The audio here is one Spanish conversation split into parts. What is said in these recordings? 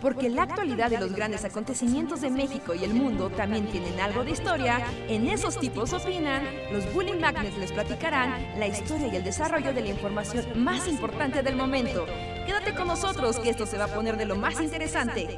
Porque la actualidad de los grandes acontecimientos de México y el mundo también tienen algo de historia, en esos tipos opinan, los Bully Magnets les platicarán la historia y el desarrollo de la información más importante del momento. Quédate con nosotros que esto se va a poner de lo más interesante.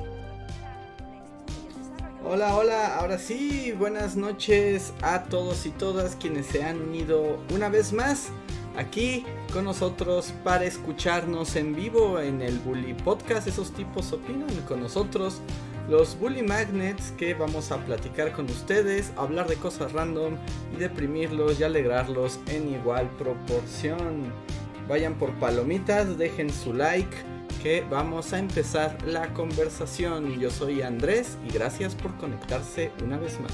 Hola, hola, ahora sí, buenas noches a todos y todas quienes se han unido una vez más aquí con nosotros para escucharnos en vivo en el Bully Podcast. Esos tipos opinan con nosotros, los Bully Magnets, que vamos a platicar con ustedes, hablar de cosas random y deprimirlos y alegrarlos en igual proporción. Vayan por palomitas, dejen su like que vamos a empezar la conversación. Yo soy Andrés y gracias por conectarse una vez más.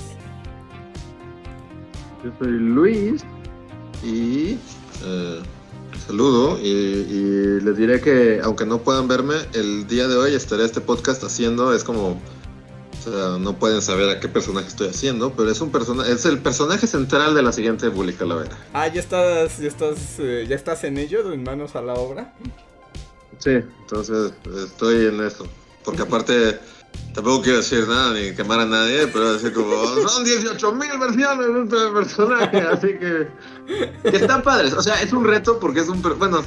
Yo soy Luis y eh, saludo y, les diré que aunque no puedan verme, el día de hoy estaré este podcast haciendo, es como, o sea, no pueden saber a qué personaje estoy haciendo, pero es un personaje, es el personaje central de la siguiente Bully Calavera. Ah, ya estás, ya estás, eh, ya estás en ello, en manos a la obra. Sí, entonces estoy en eso. Porque aparte, tampoco quiero decir nada ni quemar a nadie, pero decir como, son 18 mil versiones de este personaje, así que, que están padres. O sea, es un reto porque es un, bueno,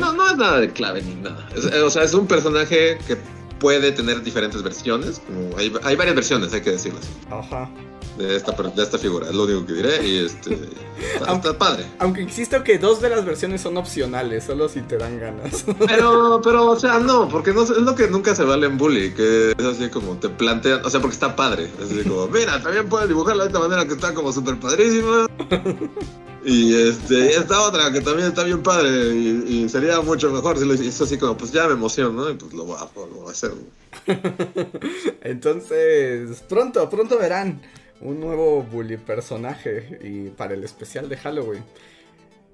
no, no es nada de clave ni nada. o sea, es un personaje que puede tener diferentes versiones. Como hay, hay varias versiones, hay que decirlo así. Ajá de esta, de esta figura, es lo único que diré y este, está, padre. Aunque insisto que dos de las versiones son opcionales, solo si te dan ganas. Pero, pero, o sea, no, porque no, es lo que nunca se vale en Bully, que es así como te plantean, o sea, porque está padre, es así como, mira, también puedes dibujarla de esta manera que está como súper padrísima. Y este, esta otra que también está bien padre y, sería mucho mejor si lo hizo así como, pues ya me emociono, ¿no? Y pues lo voy a, lo voy a hacer. Entonces, pronto, pronto verán un nuevo bully personaje y para el especial de Halloween.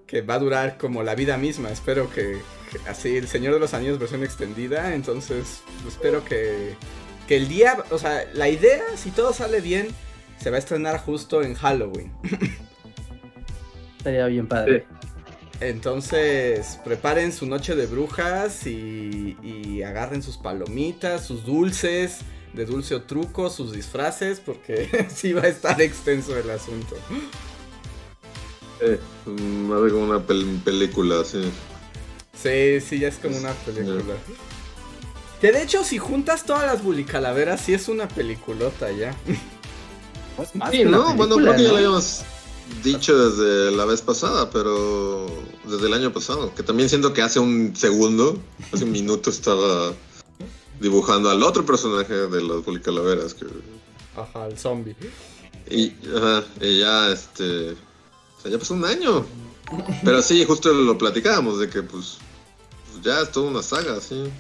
Que va a durar como la vida misma. Espero que, así, el Señor de los Anillos versión extendida. Entonces, espero que, que el día, o sea, la idea, si todo sale bien, se va a estrenar justo en Halloween. Estaría bien padre. Entonces, preparen su noche de brujas y, y agarren sus palomitas, sus dulces de dulce o truco, sus disfraces, porque sí va a estar extenso el asunto. Eh, más de como una película, sí. Sí, sí, ya es como una película. Que de hecho, si juntas todas las bulicalaveras, sí es una peliculota ya. Pues sí, ¿no? bueno, creo que ya lo habíamos dicho desde la vez pasada, pero desde el año pasado, que también siento que hace un segundo, hace un minuto estaba dibujando al otro personaje de las Policalaveras. Que... Ajá, el zombie. Y, ajá, y ya, este. O sea, ya pasó un año. Pero sí, justo lo platicábamos de que, pues, pues ya es toda una saga, sí.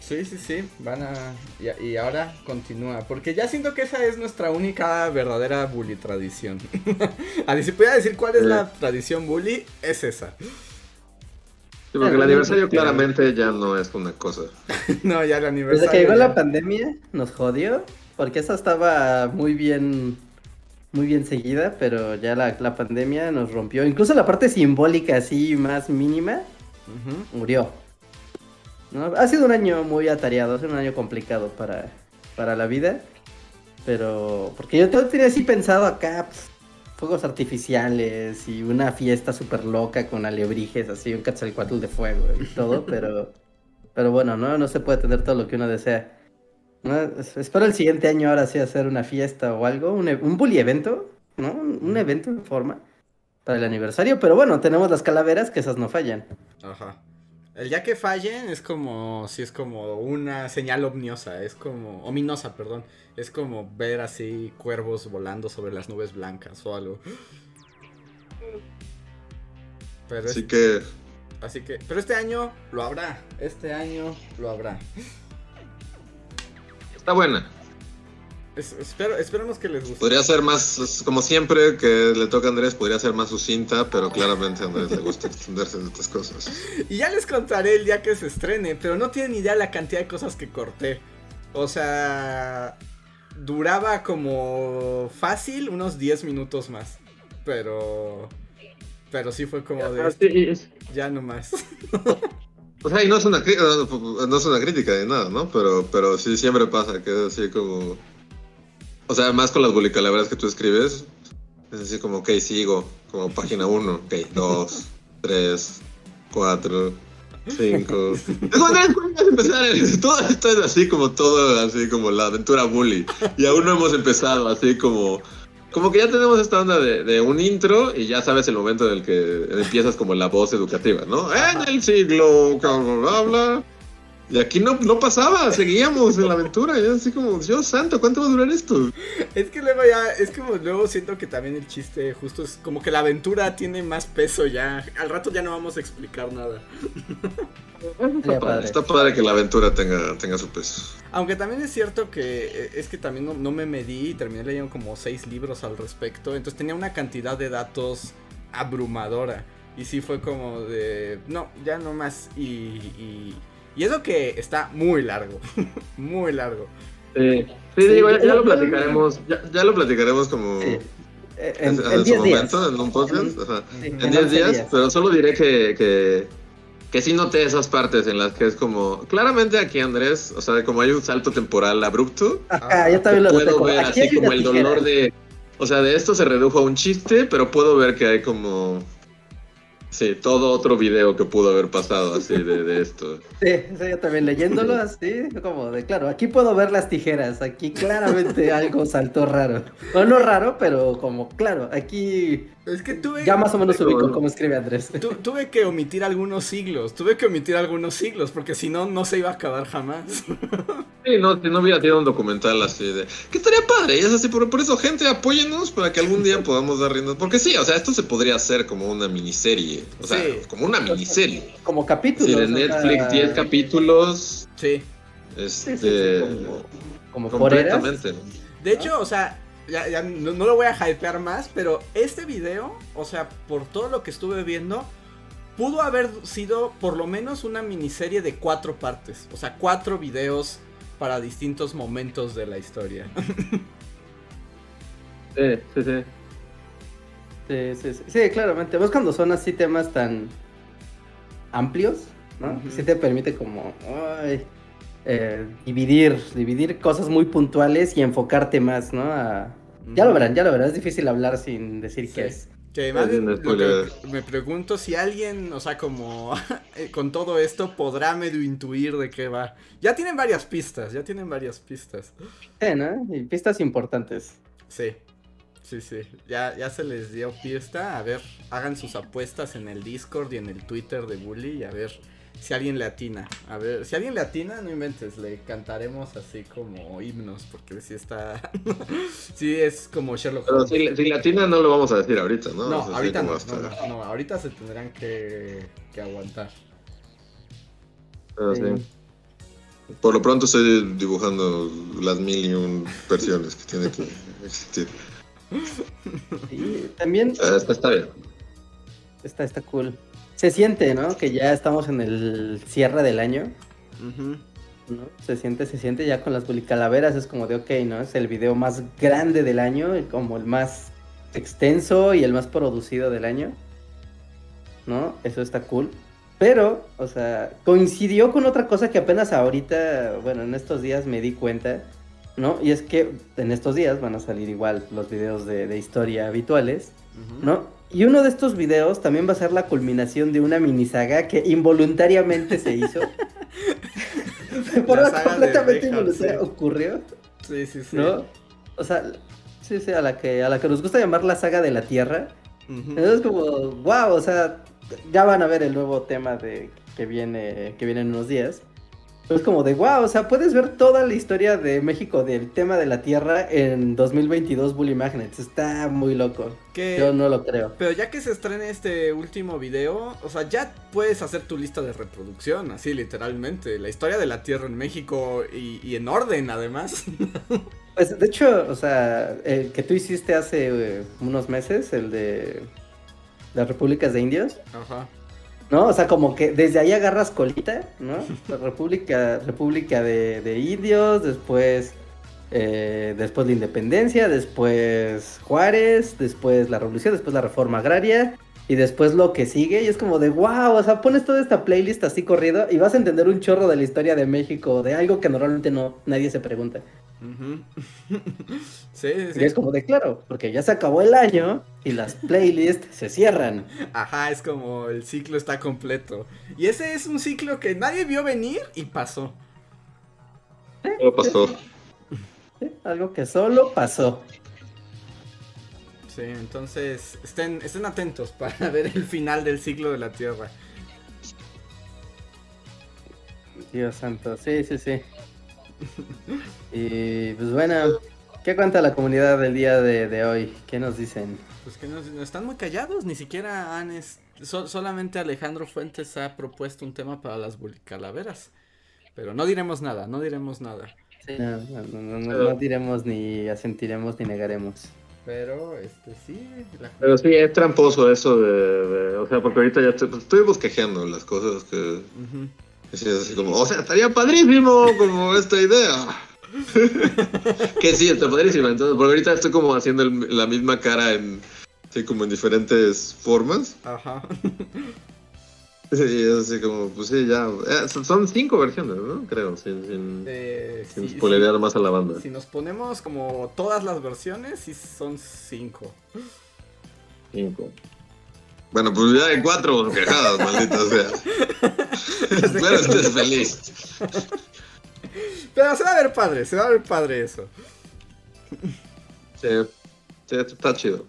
Sí, sí, sí, van a... Y, ahora continúa, porque ya siento que esa es nuestra única verdadera bully tradición. a si pudiera decir cuál es la tradición bully, es esa. Sí, porque el aniversario claramente ya no es una cosa. no, ya el aniversario. Desde que llegó la pandemia nos jodió, porque esa estaba muy bien, muy bien seguida, pero ya la, pandemia nos rompió. Incluso la parte simbólica así más mínima murió. Ha sido un año muy atareado, ha sido un año complicado para, para la vida. Pero, porque yo tenía así pensado acá, pues, fuegos artificiales y una fiesta súper loca con alebrijes, así un Quetzalcoatl de fuego y todo, pero, pero bueno, ¿no? No se puede tener todo lo que uno desea. Espero el siguiente año ahora sí hacer una fiesta o algo, un, un bully evento, ¿no? Un, evento en forma para el aniversario, pero bueno, tenemos las calaveras que esas no fallan. Ajá. El ya que fallen es como, si es como una señal omniosa, es como, ominosa, perdón. Es como ver así cuervos volando sobre las nubes blancas o algo. Pero así que... Así que, pero este año lo habrá, este año lo habrá. Está buena espero, esperemos que les guste. Podría ser más, como siempre que le toca a Andrés, podría ser más sucinta, pero claramente a Andrés le gusta extenderse de estas cosas. Y ya les contaré el día que se estrene, pero no tienen idea la cantidad de cosas que corté. O sea, duraba como fácil unos 10 minutos más. Pero... Pero sí fue como de... Ya no más. O sea, y no es una, no es una crítica ni nada, ¿no? Pero, pero sí siempre pasa que es así como... O sea, más con las bulicalabras que tú escribes, es así como, ok, sigo, como página 1, ok, 2, 3, 4, 5... Cuando es empezar, todo esto es así como todo, así como la aventura bully. Y aún no hemos empezado, así como... Como que ya tenemos esta onda de, de un intro y ya sabes el momento en el que empiezas como la voz educativa, ¿no? En el siglo, bla, bla, bla. Y aquí no, no pasaba, seguíamos en la aventura, y así como, Dios santo, ¿cuánto va a durar esto? Es que luego ya, es como luego siento que también el chiste justo es como que la aventura tiene más peso ya. Al rato ya no vamos a explicar nada. Está padre, padre. está padre que la aventura tenga, tenga su peso. Aunque también es cierto que eh, es que también no, no me medí y terminé leyendo como seis libros al respecto. Entonces tenía una cantidad de datos abrumadora. Y sí fue como de... No, ya no más. Y, y, y eso que está muy largo. muy largo. Sí, Sí, digo, ya, lo platicaremos, ya, ya lo platicaremos como Sí. Eh, en, En, en en su 10 días. momento, en un podcast, En- ajá. sí, en en 10 11 días, días. pero solo diré que, que, que sí noté esas partes en las que es como, claramente aquí Andrés, o sea, como hay un salto temporal abrupto, Ajá, yo también lo puedo ver así como el tijera. dolor de, o sea, de esto se redujo a un chiste, pero puedo ver que hay como, sí, todo otro video que pudo haber pasado así de, de esto. Sí, sí, yo también leyéndolo así, como de, claro, aquí puedo ver las tijeras, aquí claramente algo saltó raro. Bueno, no raro, pero como, claro, aquí Es que tuve... ya más o menos ubico como- cómo escribe Andrés. tu- tuve que omitir algunos siglos. Tuve que omitir algunos siglos. Porque si no, no se iba a acabar jamás. Sí, no, si no hubiera tenido un documental así de. Que estaría padre, y es así, por, por eso, gente, apóyennos para que algún día podamos dar riendas. Porque sí, o sea, esto se podría hacer como una miniserie. O sea, Sí. como una miniserie. Como capítulos. Sí, de o sea, Netflix, 10 capítulos. Sí. Este. Sí, sí, sí, como, como completamente. De hecho, o sea, ya, ya no, no lo voy a hypear más, pero este video, o sea, por todo lo que estuve viendo, pudo haber sido por lo menos una miniserie de cuatro partes. O sea, cuatro videos para distintos momentos de la historia. Sí, sí, sí. Sí, sí, sí, sí, claramente. Vos cuando son así temas tan amplios, ¿no? Ujú. Sí te permite como ay, eh, dividir, dividir cosas muy puntuales y enfocarte más, ¿no? A- Ya lo verán, ya lo verán. Es difícil hablar sin decir Sí. qué es. Que más Es bien un lo que me pregunto si alguien, o sea, como eh, con todo esto podrá medio intuir de qué va. Ya tienen varias pistas, ya tienen varias pistas. Sí, ¿no? Y pistas importantes. Sí, sí, sí. Ya, ya se les dio pista. A ver, hagan sus apuestas en el Discord y en el Twitter de Bully y a ver si alguien le atina. A ver, si alguien le atina, no inventes, le cantaremos así como himnos, porque si está... sí, es como Sherlock Pero Holmes. si, si latina no lo vamos a decir ahorita, ¿no? No, ahorita no, hasta- no, no, no, ahorita se tendrán que, que aguantar. pero sí. Sí. Por lo pronto estoy dibujando las mil y un versiones que tiene que existir. Y también Eh, Está, está bien. está, está cool. Se siente, ¿no? Que ya estamos en el cierre del año. Se siente, se siente ya con las bulicalaveras, es como de ok, ¿no? Es el video más grande del año, y como el más extenso y el más producido del año, ¿no? Eso está cool. Pero, o sea, coincidió con otra cosa que apenas ahorita, bueno, en estos días me di cuenta, ¿no? Y es que en estos días van a salir igual los videos de, de historia habituales. ¿no? Y uno de estos videos también va a ser la culminación de una minisaga que involuntariamente se hizo. De forma completamente involuntaria sí. ocurrió, Sí, sí, sí. ¿no? O sea, sí, sí, a la que a la que nos gusta llamar la saga de la Tierra. Ujú. Es como, wow, o sea, ya van a ver el nuevo tema de que viene que viene en unos días. Es como de, wow, o sea, puedes ver toda la historia de México del tema de la Tierra en 2022 Bully Magnets. Está muy loco. Yo no lo creo. Pero ya que se estrene este último video, o sea, ya puedes hacer tu lista de reproducción, así literalmente. La historia de la Tierra en México y, y en orden, además. Pues de hecho, o sea, el que tú hiciste hace eh, unos meses, el de las repúblicas de indios, Ajá. ¿No? O sea, como que desde ahí agarras colita, ¿no? República, república de, de indios, después, eh, después la independencia, después Juárez, después la revolución, después la reforma agraria, y después lo que sigue y es como de wow, o sea, pones toda esta playlist así corrido y vas a entender un chorro de la historia de México, de algo que normalmente no nadie se pregunta. Sí, sí, Y es como de claro, porque ya se acabó el año y las playlists se cierran. Ajá, es como el ciclo está completo. Y ese es un ciclo que nadie vio venir y pasó. Todo pasó. ¿sí? Algo que solo pasó. Sí, entonces estén, estén atentos para ver el final del ciclo de la Tierra. Dios santo, sí, sí, sí. Y pues bueno, ¿qué cuenta la comunidad del día de, de hoy? ¿Qué nos dicen? Pues que no, no están muy callados, ni siquiera han... es- so- solamente Alejandro Fuentes ha propuesto un tema para las calaveras. Pero no diremos nada, no diremos nada. No, no, no, no, no- no diremos ni asentiremos ni negaremos. Pero, este, sí, la- Pero sí, es tramposo eso de, de- O sea, porque ahorita ya estoy, pues, estoy bosquejeando las cosas que sí, es así como, o sea, estaría padrísimo como esta idea. que sí, está padrísima. Entonces, porque ahorita estoy como haciendo el- la misma cara en. Sí, como en diferentes formas. Ajá. Sí, es así como, pues sí, ya. eh, son- cinco versiones, ¿no? Creo, sin, sin, Eh, sin sí, spoilerear más a la banda. si nos ponemos como todas las versiones, sí son cinco. Cinco. Bueno, pues ya hay cuatro quejadas, maldita sea. Espero estés feliz. Pero se va a ver padre, se va a ver padre eso. Sí, está chido.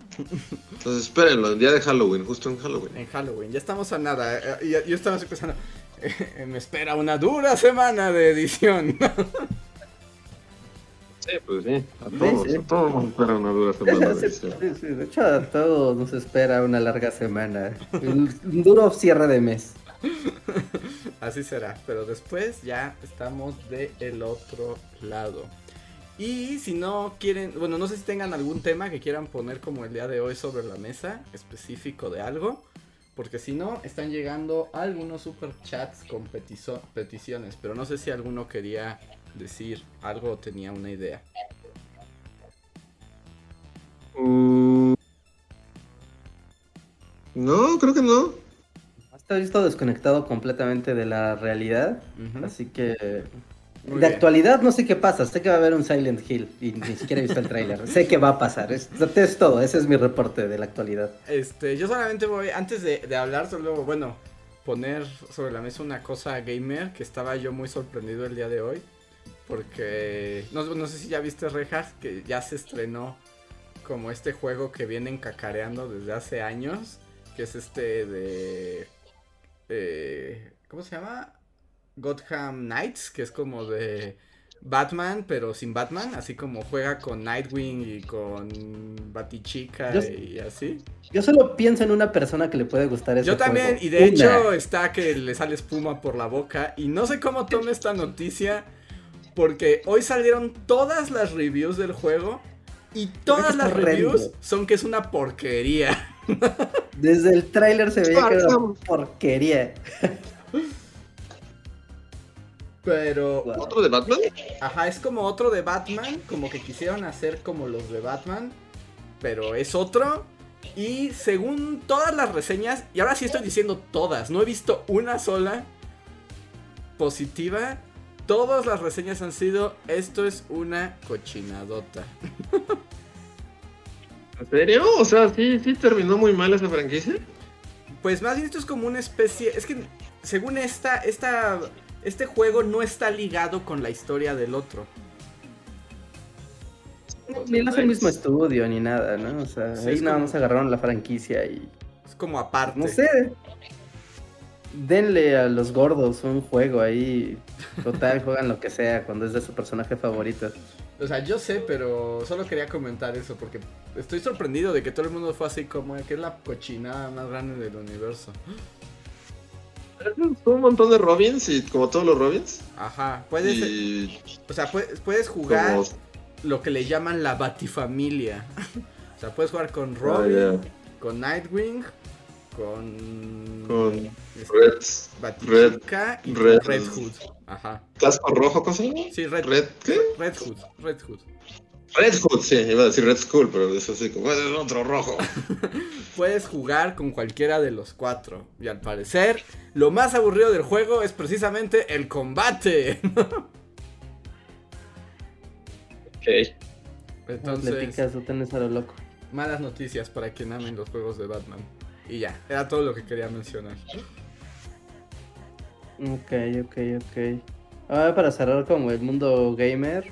Entonces espérenlo, el día de Halloween, justo en Halloween. En Halloween, ya estamos a nada. eh, y ya- yo estaba así pensando, eh, me espera una dura semana de edición. Sí, pues sí. A todos, sí. a todos nos espera una dura semana de Sí, edición. sí, de hecho, a todos nos espera una larga semana. Un, duro cierre de mes. Así será, pero después ya estamos del otro lado. Y si no quieren, bueno, no sé si tengan algún tema que quieran poner como el día de hoy sobre la mesa, específico de algo. Porque si no, están llegando algunos super chats con petizo- peticiones. Pero no sé si alguno quería decir algo o tenía una idea. Mm. No, creo que no. Está visto desconectado completamente de la realidad. Así que. Muy de bien. actualidad no sé qué pasa. Sé que va a haber un Silent Hill. Y ni siquiera he visto el tráiler. sé que va a pasar. Es, es todo. Ese es mi reporte de la actualidad. Este, yo solamente voy, antes de, de hablar, solo, bueno, poner sobre la mesa una cosa gamer que estaba yo muy sorprendido el día de hoy. Porque, no, no sé si ya viste Rejas, que ya se estrenó como este juego que vienen cacareando desde hace años, que es este de... eh, ¿Cómo se llama? Gotham Knights, que es como de Batman, pero sin Batman, así como juega con Nightwing y con Batichica Yo- y así. Yo solo pienso en una persona que le puede gustar ese Yo también, juego. y de Una. hecho está que le sale espuma por la boca. Y no sé cómo tome esta noticia. Porque hoy salieron todas las reviews del juego. Y todas las horrendo. reviews son que es una porquería. Desde el tráiler se veía que era una porquería. Pero. ¿Otro de Batman? ajá, es como otro de Batman. Como que quisieron hacer como los de Batman. Pero es otro. Y según todas las reseñas, y ahora sí estoy diciendo todas, no he visto una sola positiva. Todas las reseñas han sido, esto es una cochinadota. ¿En serio? O sea, sí, sí terminó muy mal esa franquicia. Pues más bien esto es como una especie, es que según esta, esta, este juego no está ligado con la historia del otro. Ni no es el mismo estudio ni nada, ¿no? O sea, Sí, ahí nada como- más agarraron la franquicia y. Es como aparte. No sé. Denle a los gordos un juego ahí. Total, juegan lo que sea cuando es de su personaje favorito. O sea, yo sé, pero solo quería comentar eso porque estoy sorprendido de que todo el mundo fue así como que es la cochinada más grande del universo. Fue un montón de Robins y como todos los Robins. Ajá, puedes, Y o sea, puedes, puedes jugar como... lo que le llaman la batifamilia. o sea, puedes jugar con Ah, Robin, con Nightwing, con, Con este, Red. Y Red- con Red Hood. Ajá. ¿Casco rojo, cosa? Sí, Red, Red, ¿qué? Red Hood, Red Hood. Red Hood, sí, iba a decir Red Skull, pero es así como es otro rojo. Puedes jugar con cualquiera de los cuatro. Y al parecer, lo más aburrido del juego es precisamente el combate. ok. Le Entonces, picas o tenés a lo loco. malas noticias para quien amen los juegos de Batman. Y ya, era todo lo que quería mencionar. Ok, ok, ok. Ahora para cerrar como el mundo gamer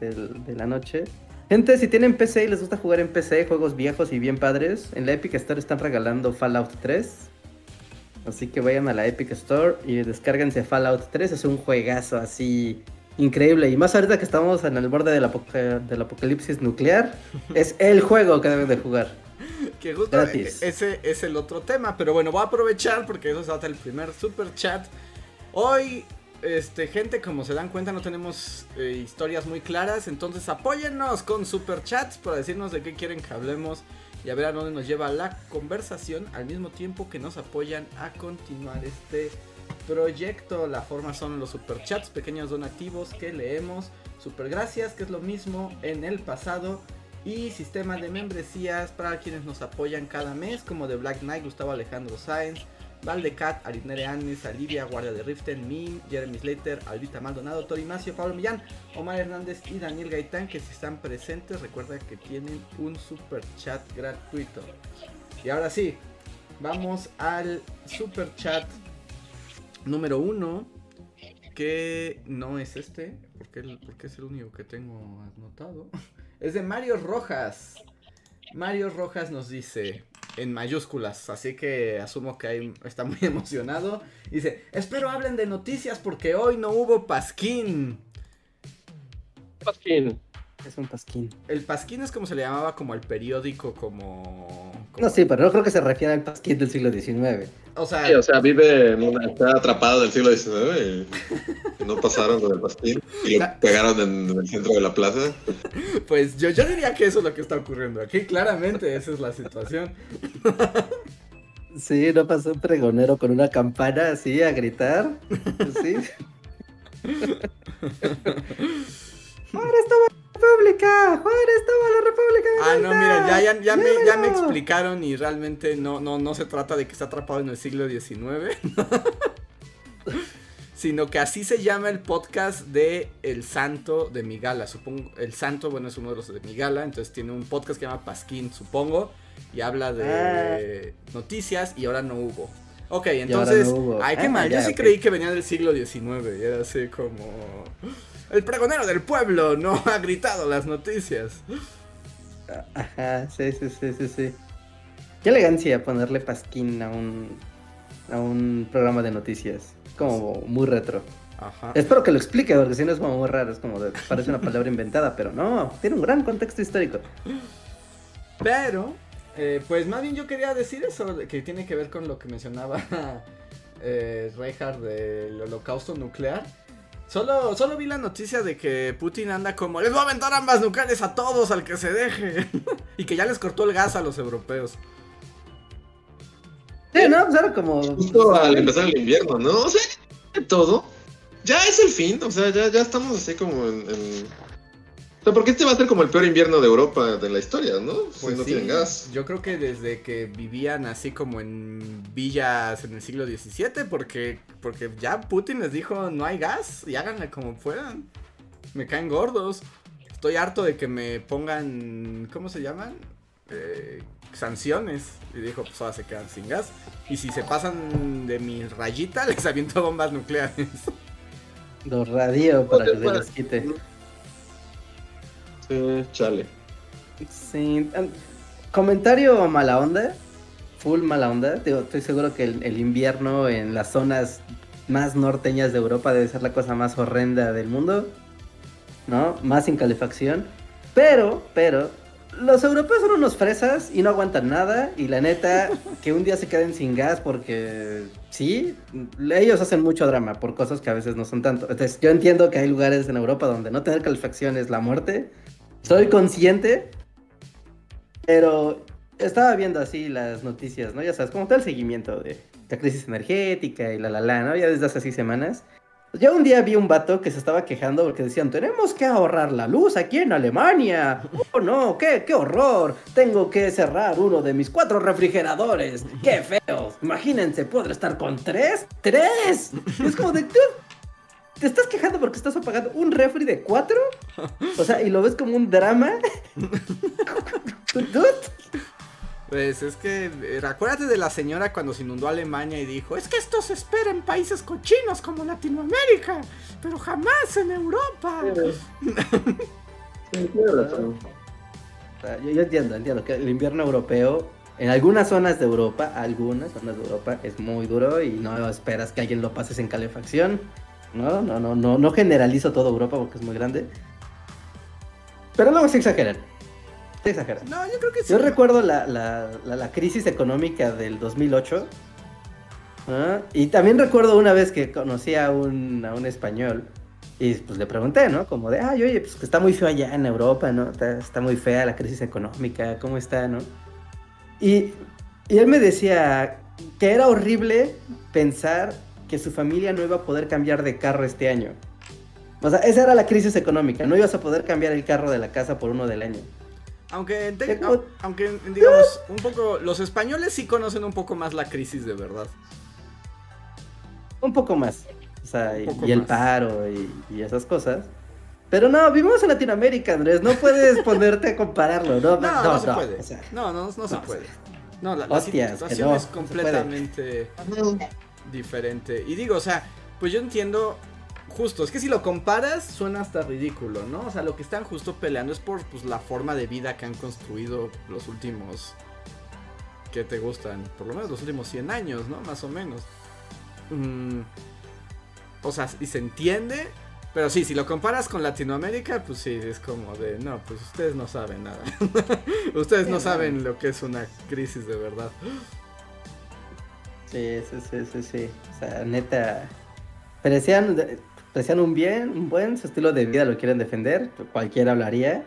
del- de la noche. Gente, si tienen PC y les gusta jugar en PC, juegos viejos y bien padres, en la Epic Store están regalando Fallout 3. Así que vayan a la Epic Store y descárguense Fallout 3. Es un juegazo así increíble. Y más ahorita que estamos en el borde del, apoca- del apocalipsis nuclear, es el juego que deben de jugar. Que justo Gratis. e- ese es el otro tema. Pero bueno, voy a aprovechar porque eso se trata el primer super chat. Hoy, este, gente, como se dan cuenta, no tenemos eh, historias muy claras. Entonces apóyennos con super chats para decirnos de qué quieren que hablemos. Y a ver a dónde nos lleva la conversación. Al mismo tiempo que nos apoyan a continuar este proyecto. La forma son los super chats, pequeños donativos que leemos. Super gracias, que es lo mismo en el pasado y sistema de membresías para quienes nos apoyan cada mes, como de Black Knight, Gustavo Alejandro Sáenz, Valdecat, Aritnere Anis, Alivia, Guardia de Riften, Mim, Jeremy Slater, Albita Maldonado, Tori Macio, Pablo Millán, Omar Hernández y Daniel Gaitán, que si están presentes, recuerda que tienen un super chat gratuito. Y ahora sí, vamos al super chat número uno, que no es este, porque, porque es el único que tengo anotado. Es de Mario Rojas. Mario Rojas nos dice en mayúsculas, así que asumo que está muy emocionado. Dice, espero hablen de noticias porque hoy no hubo pasquín. Pasquín. Es un pasquín. El pasquín es como se le llamaba como al periódico, como... como- No, sí, pero no creo que se refiera al pasquín del siglo XIX. O sea, Sí, o sea, vive en una, está atrapado del siglo XIX y, no pasaron con el pasquín y lo pegaron en, en el centro de la plaza. pues yo, yo diría que eso es lo que está ocurriendo aquí. Claramente esa es la situación. Sí, no pasó un pregonero con una campana así a gritar. Sí. ¡Juárez toma la República! ¡Juárez toma la República! Ah, no, mira, ya, ya, ya me, ya me explicaron y realmente no, no, no se trata de que está atrapado en el siglo XIX. sino que así se llama el podcast de El Santo de Migala. Supongo, El Santo, bueno, es uno de los de Migala, entonces tiene un podcast que se llama Pasquín, supongo, y habla de noticias y ahora no hubo. Ok, entonces, no hubo. ay, qué Ah, mal, yo sí creí que venía del siglo XIX, y era así como... El pregonero del pueblo no ha gritado las noticias. Ajá, sí, sí, sí, sí, sí. Qué elegancia ponerle pasquín a un, a un programa de noticias. Como muy retro. Ajá. Espero que lo explique, porque si no es como muy raro, es como de, parece una palabra inventada, pero no, tiene un gran contexto histórico. Pero, eh, pues más bien yo quería decir eso, que tiene que ver con lo que mencionaba eh, Reinhardt del holocausto nuclear. Solo, solo vi la noticia de que Putin anda como, les voy a aventar ambas nucleares a todos al que se deje. y que ya les cortó el gas a los europeos. Sí, no, pues era como. Justo al empezar el invierno, ¿no? O sea, de todo. Ya es el fin, o sea, ya, ya estamos así como en, sea, porque este va a ser como el peor invierno de Europa de la historia, ¿no? Si Pues no sí, tienen gas. yo creo que desde que vivían así como en villas en el siglo XVII, porque, porque ya Putin les dijo no hay gas y háganle como puedan. Me caen gordos. Estoy harto de que me pongan, ¿cómo se llaman? Eh, sanciones. Y dijo, pues ahora se quedan sin gas. Y si se pasan de mi rayita, les aviento bombas nucleares. Los radio para que se los quite. Sí, chale. Sí. Comentario mala onda. Full mala onda. Digo, estoy seguro que el, el invierno en las zonas más norteñas de Europa debe ser la cosa más horrenda del mundo. ¿No? Más sin calefacción. Pero, pero, los europeos son unos fresas y no aguantan nada. Y la neta, que un día se queden sin gas porque sí, ellos hacen mucho drama por cosas que a veces no son tanto. Entonces, yo entiendo que hay lugares en Europa donde no tener calefacción es la muerte. Soy consciente, pero estaba viendo así las noticias, ¿no? Ya sabes, como todo el seguimiento de la crisis energética y la la la, ¿no? Ya desde hace así semanas. Yo un día vi un vato que se estaba quejando porque decían, tenemos que ahorrar la luz aquí en Alemania. Oh, no, qué, qué horror. Tengo que cerrar uno de mis cuatro refrigeradores. Qué feo. Imagínense, ¿podré estar con tres? ¡Tres! Es como de, "Dude, ¿te estás quejando porque estás apagando un refri de cuatro? O sea, y lo ves como un drama. Pues es que, eh, acuérdate de la señora cuando se inundó Alemania y dijo, es que esto se espera en países cochinos como Latinoamérica, pero jamás en Europa. Sí, sea, yo, yo entiendo, entiendo que el invierno europeo, en algunas zonas de Europa, algunas zonas de Europa, es muy duro y no esperas que alguien lo pases en calefacción. No, no, no, no, no generalizo toda Europa porque es muy grande. Pero luego se exageran. Se exageran. No, yo creo que sí. Yo recuerdo la, la- la- la crisis económica del 2008. ¿ah? Y también recuerdo una vez que conocí a un, a un español. Y pues le pregunté, ¿no? Como de, ay, oye, pues que está muy feo allá en Europa, ¿no? Está, está muy fea la crisis económica, ¿cómo está, no? Y, y él me decía que era horrible pensar que su familia no iba a poder cambiar de carro este año. O sea, esa era la crisis económica. No ibas a poder cambiar el carro de la casa por uno del año. Aunque, te- Tengo- au- aunque, digamos, un poco, los españoles sí conocen un poco más la crisis de verdad. Un poco más. O sea, y, el más. paro y, y esas cosas. Pero no, vivimos en Latinoamérica, Andrés. No puedes ponerte a compararlo. No, No, no, se puede. o sea, no, no, no se no, puede. No, la, la Hostias, que situación no, es completamente diferente. Y digo, o sea, pues yo entiendo justo, es que si lo comparas suena hasta ridículo, ¿no? O sea, lo que están justo peleando es por pues, la forma de vida que han construido los últimos que te gustan, por lo menos los últimos 100 años, ¿no? Más o menos. Mm, o sea, y se entiende, pero sí, si lo comparas con Latinoamérica, pues sí, es como de, no, pues ustedes no saben nada. ustedes Sí, no no. saben lo que es una crisis de verdad. Sí, sí, sí, sí, sí. O sea, neta. Parecían, parecían un bien, un buen, su estilo de vida lo quieren defender. Cualquiera hablaría.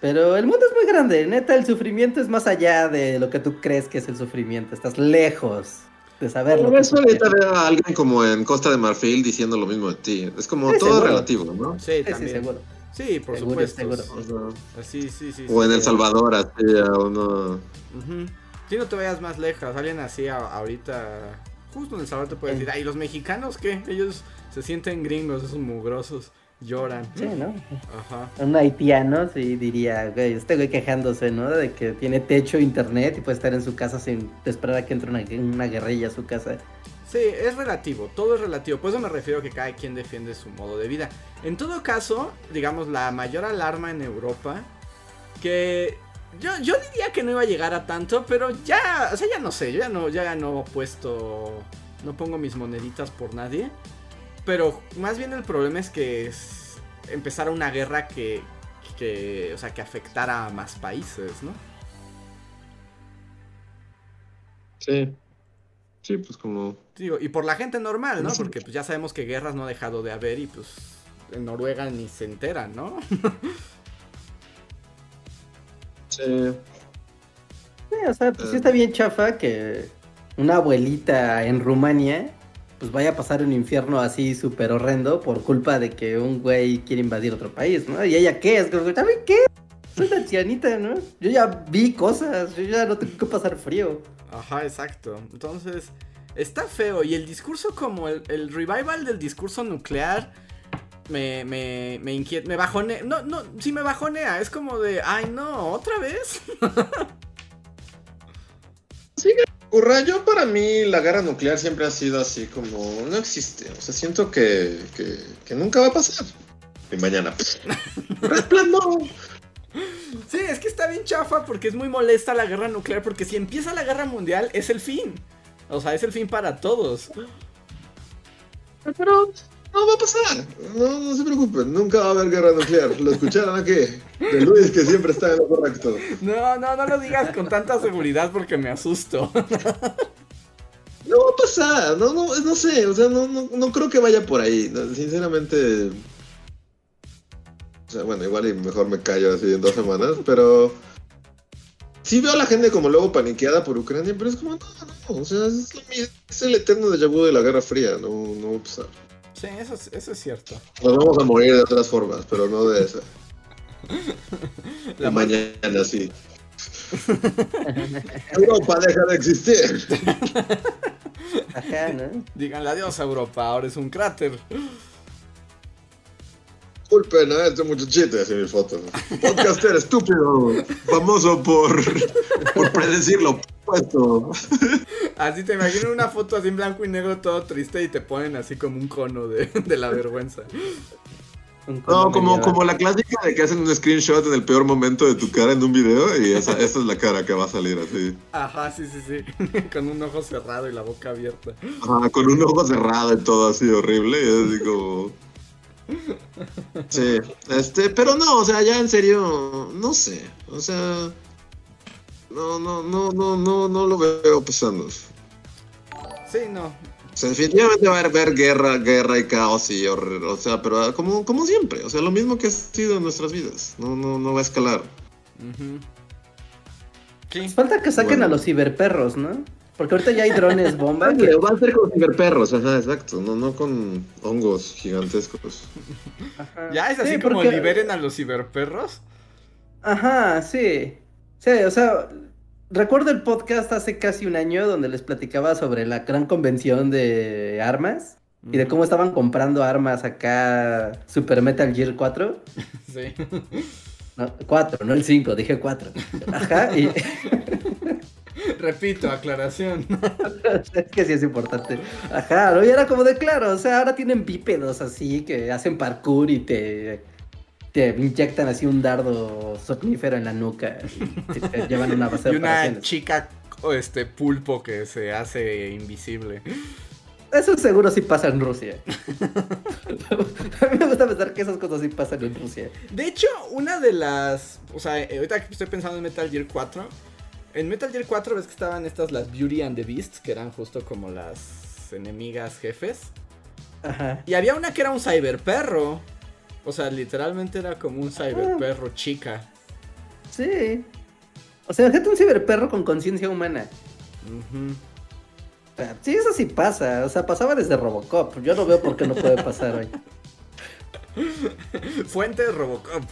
Pero el mundo es muy grande. Neta, el sufrimiento es más allá de lo que tú crees que es el sufrimiento. Estás lejos de saber lo Tal que vez tú ahorita vea a alguien como en Costa de Marfil diciendo lo mismo de ti. Es como Sí, todo seguro. relativo, ¿no? Sí, Sí, sí, también. seguro. Sí, por Seguro, supuesto. seguro. Sí, sí, sí. O en El Salvador, así a uno. Ujú. Si no te vayas más lejos, alguien así a- ahorita, justo en El Salvador te puede decir, ay, los mexicanos qué, ellos se sienten gringos, esos mugrosos, lloran. Sí, ¿no? Ajá. Un haitiano sí diría, güey, este güey quejándose, ¿no? De que tiene techo, internet y puede estar en su casa sin esperar a que entre una, una guerrilla a su casa. Sí, es relativo, todo es relativo. Por eso me refiero a que cada quien defiende su modo de vida. En todo caso, digamos, la mayor alarma en Europa, que yo, yo diría que no iba a llegar a tanto, pero ya, o sea, ya no sé, yo ya no, ya no he puesto, no pongo mis moneditas por nadie. Pero más bien el problema es que es empezara una guerra que, que, o sea, que afectara a más países, ¿no? Sí. Sí, pues como. Digo, y por la gente normal, ¿no? Porque pues ya sabemos que guerras no ha dejado de haber y pues en Noruega ni se enteran, ¿no? Sí. Sí, o sea, pues sí está bien chafa que una abuelita en Rumania pues vaya a pasar un infierno así súper horrendo por culpa de que un güey quiere invadir otro país, ¿no? ¿Y ella qué? Es ¿sabe qué? Soy una ancianita, ¿no? Yo ya vi cosas, yo ya no tengo que pasar frío. Ajá, exacto. Entonces, está feo. Y el discurso como el, el revival del discurso nuclear me, me, me inquieta, me bajonea. No, no, sí me bajonea. Es como de, ay no, otra vez. Curra, yo para mí la guerra nuclear siempre ha sido así como. No existe. O sea, siento que, que, que nunca va a pasar. Y mañana. ¡Resplandor! Sí, es que está bien chafa porque es muy molesta la guerra nuclear. Porque si empieza la guerra mundial, es el fin. O sea, es el fin para todos. Pero no va a pasar. No, no se preocupen. Nunca va a haber guerra nuclear. Lo escucharon aquí. De Luis, que siempre está en lo correcto. No, no, no lo digas con tanta seguridad porque me asusto. No va a pasar. No, no, no sé. O sea, no, no, no creo que vaya por ahí. Sinceramente. O sea, bueno, igual y mejor me callo así en dos semanas, pero. Sí veo a la gente como luego paniqueada por Ucrania, pero es como, no, no, o sea, es, lo es el eterno déjà vu de la Guerra Fría, no, no va a pasar. Sí, eso es, eso es cierto. Nos vamos a morir de otras formas, pero no de esa. La La mañana sí. Europa deja de existir. Ajá, ¿no? Díganle adiós a Europa, ahora es un cráter. Disculpen a este muchachito, así mi foto. Podcaster estúpido, famoso por, por predecir lo opuesto. Así te imagino una foto así en blanco y negro todo triste y te ponen así como un cono de, de la vergüenza. No, como, como la clásica de que hacen un screenshot en el peor momento de tu cara en un video y esa, esa es la cara que va a salir así. Ajá, sí, sí, sí. Con un ojo cerrado y la boca abierta. Ajá, con un ojo cerrado y todo así horrible. Y es así como. Sí, este, pero no, o sea, ya en serio, no sé. O sea. No, no, no, no, no, no lo veo pasando. Sí, no. O sea, definitivamente va a haber guerra, guerra y caos y horror, o sea, pero como, como siempre, o sea, lo mismo que ha sido en nuestras vidas. No, no, no va a escalar. Sí. Pues Falta que saquen Bueno. a los ciberperros, ¿no? Porque ahorita ya hay drones bomba. que- va a ser con ciberperros, ajá, exacto, no, no con hongos gigantescos. Ajá. Ya es así Sí, como porque- liberen a los ciberperros. Ajá, sí. Sí, o sea, recuerdo el podcast hace casi un año donde les platicaba sobre la gran convención de armas y de cómo estaban comprando armas acá Super Metal Gear 4. Sí. No, 4, no el 5, dije 4. Ajá, y Repito, aclaración. es que sí es importante. Ajá, ¿no? Y era como de claro, o sea, ahora tienen bípedos así que hacen parkour y te, te inyectan así un dardo somnífero en la nuca y te, llevan una base Y de una operaciones. chica este pulpo que se hace invisible. Eso seguro sí pasa en Rusia. a mí me gusta pensar que esas cosas sí pasan en Rusia. De hecho, una de las. O sea, ahorita que estoy pensando en Metal Gear 4. En Metal Gear 4 ves que estaban estas, las Beauty and the Beasts, que eran justo como las enemigas jefes. Ajá. Y había una que era un cyberperro. O sea, literalmente era como un cyberperro chica. Sí. O sea, imagínate un ciberperro con conciencia humana. Sea, sí, eso sí pasa. O sea, pasaba desde Robocop. Yo no veo por qué no puede pasar hoy. Fuente de Robocop.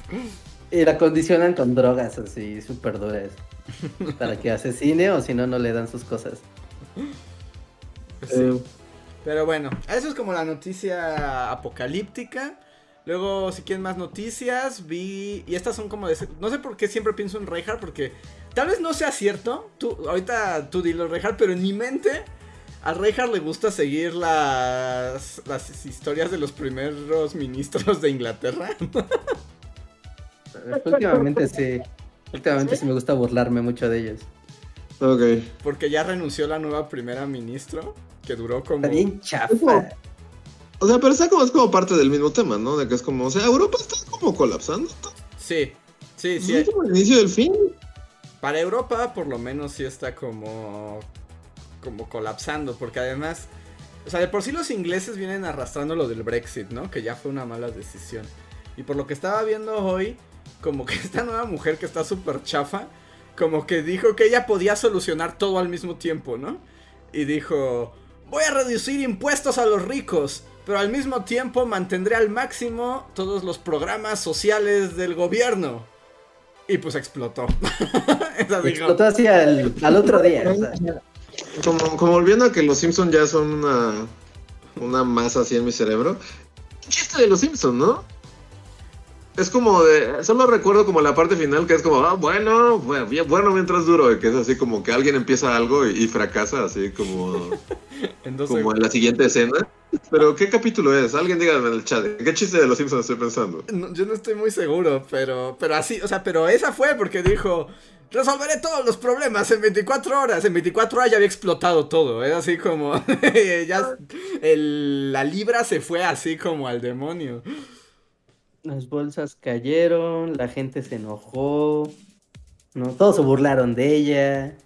Y la condicionan con drogas así súper duras. Para que asesine o si no, no le dan sus cosas. Sí. Pero bueno, eso es como la noticia apocalíptica. Luego, si quieren más noticias, vi. Y estas son como de. No sé por qué siempre pienso en Reinhardt, porque tal vez no sea cierto. Tú, ahorita tú dilo, Reinhardt, pero en mi mente. A Reinhardt le gusta seguir las, las historias de los primeros ministros de Inglaterra. Últimamente sí. Últimamente sí me gusta burlarme mucho de ellos. Ok. Porque ya renunció la nueva primera ministro. Que duró como. Está bien chafa. O sea, pero está como, es como parte del mismo tema, ¿no? De que es como, o sea, Europa está como colapsando. Sí, sí, sí. Es como el inicio del fin. Para Europa, por lo menos, sí está como. como colapsando. Porque además. O sea, de por sí los ingleses vienen arrastrando lo del Brexit, ¿no? Que ya fue una mala decisión. Y por lo que estaba viendo hoy, como que esta nueva mujer que está súper chafa, como que dijo que ella podía solucionar todo al mismo tiempo, ¿no? Y dijo, voy a reducir impuestos a los ricos, pero al mismo tiempo mantendré al máximo todos los programas sociales del gobierno. Y pues explotó. Explotó hacia el, al otro día. o sea. Como, como volviendo a que los Simpsons ya son una, una masa así en mi cerebro. Chiste de los Simpsons, ¿no? Es como de. Solo recuerdo como la parte final que es como, ah, bueno, bueno, mientras duro. Que es así como que alguien empieza algo y, y fracasa, así como, como en la siguiente escena. Pero, ¿qué capítulo es? Alguien dígame en el chat. ¿en ¿Qué chiste de los Simpsons estoy pensando? No, yo no estoy muy seguro, pero, pero así, o sea, pero esa fue porque dijo, resolveré todos los problemas en 24 horas. En 24 horas ya había explotado todo, era así como, ya el- la libra se fue así como al demonio. Las bolsas cayeron, la gente se enojó, no, todos se burlaron de ella.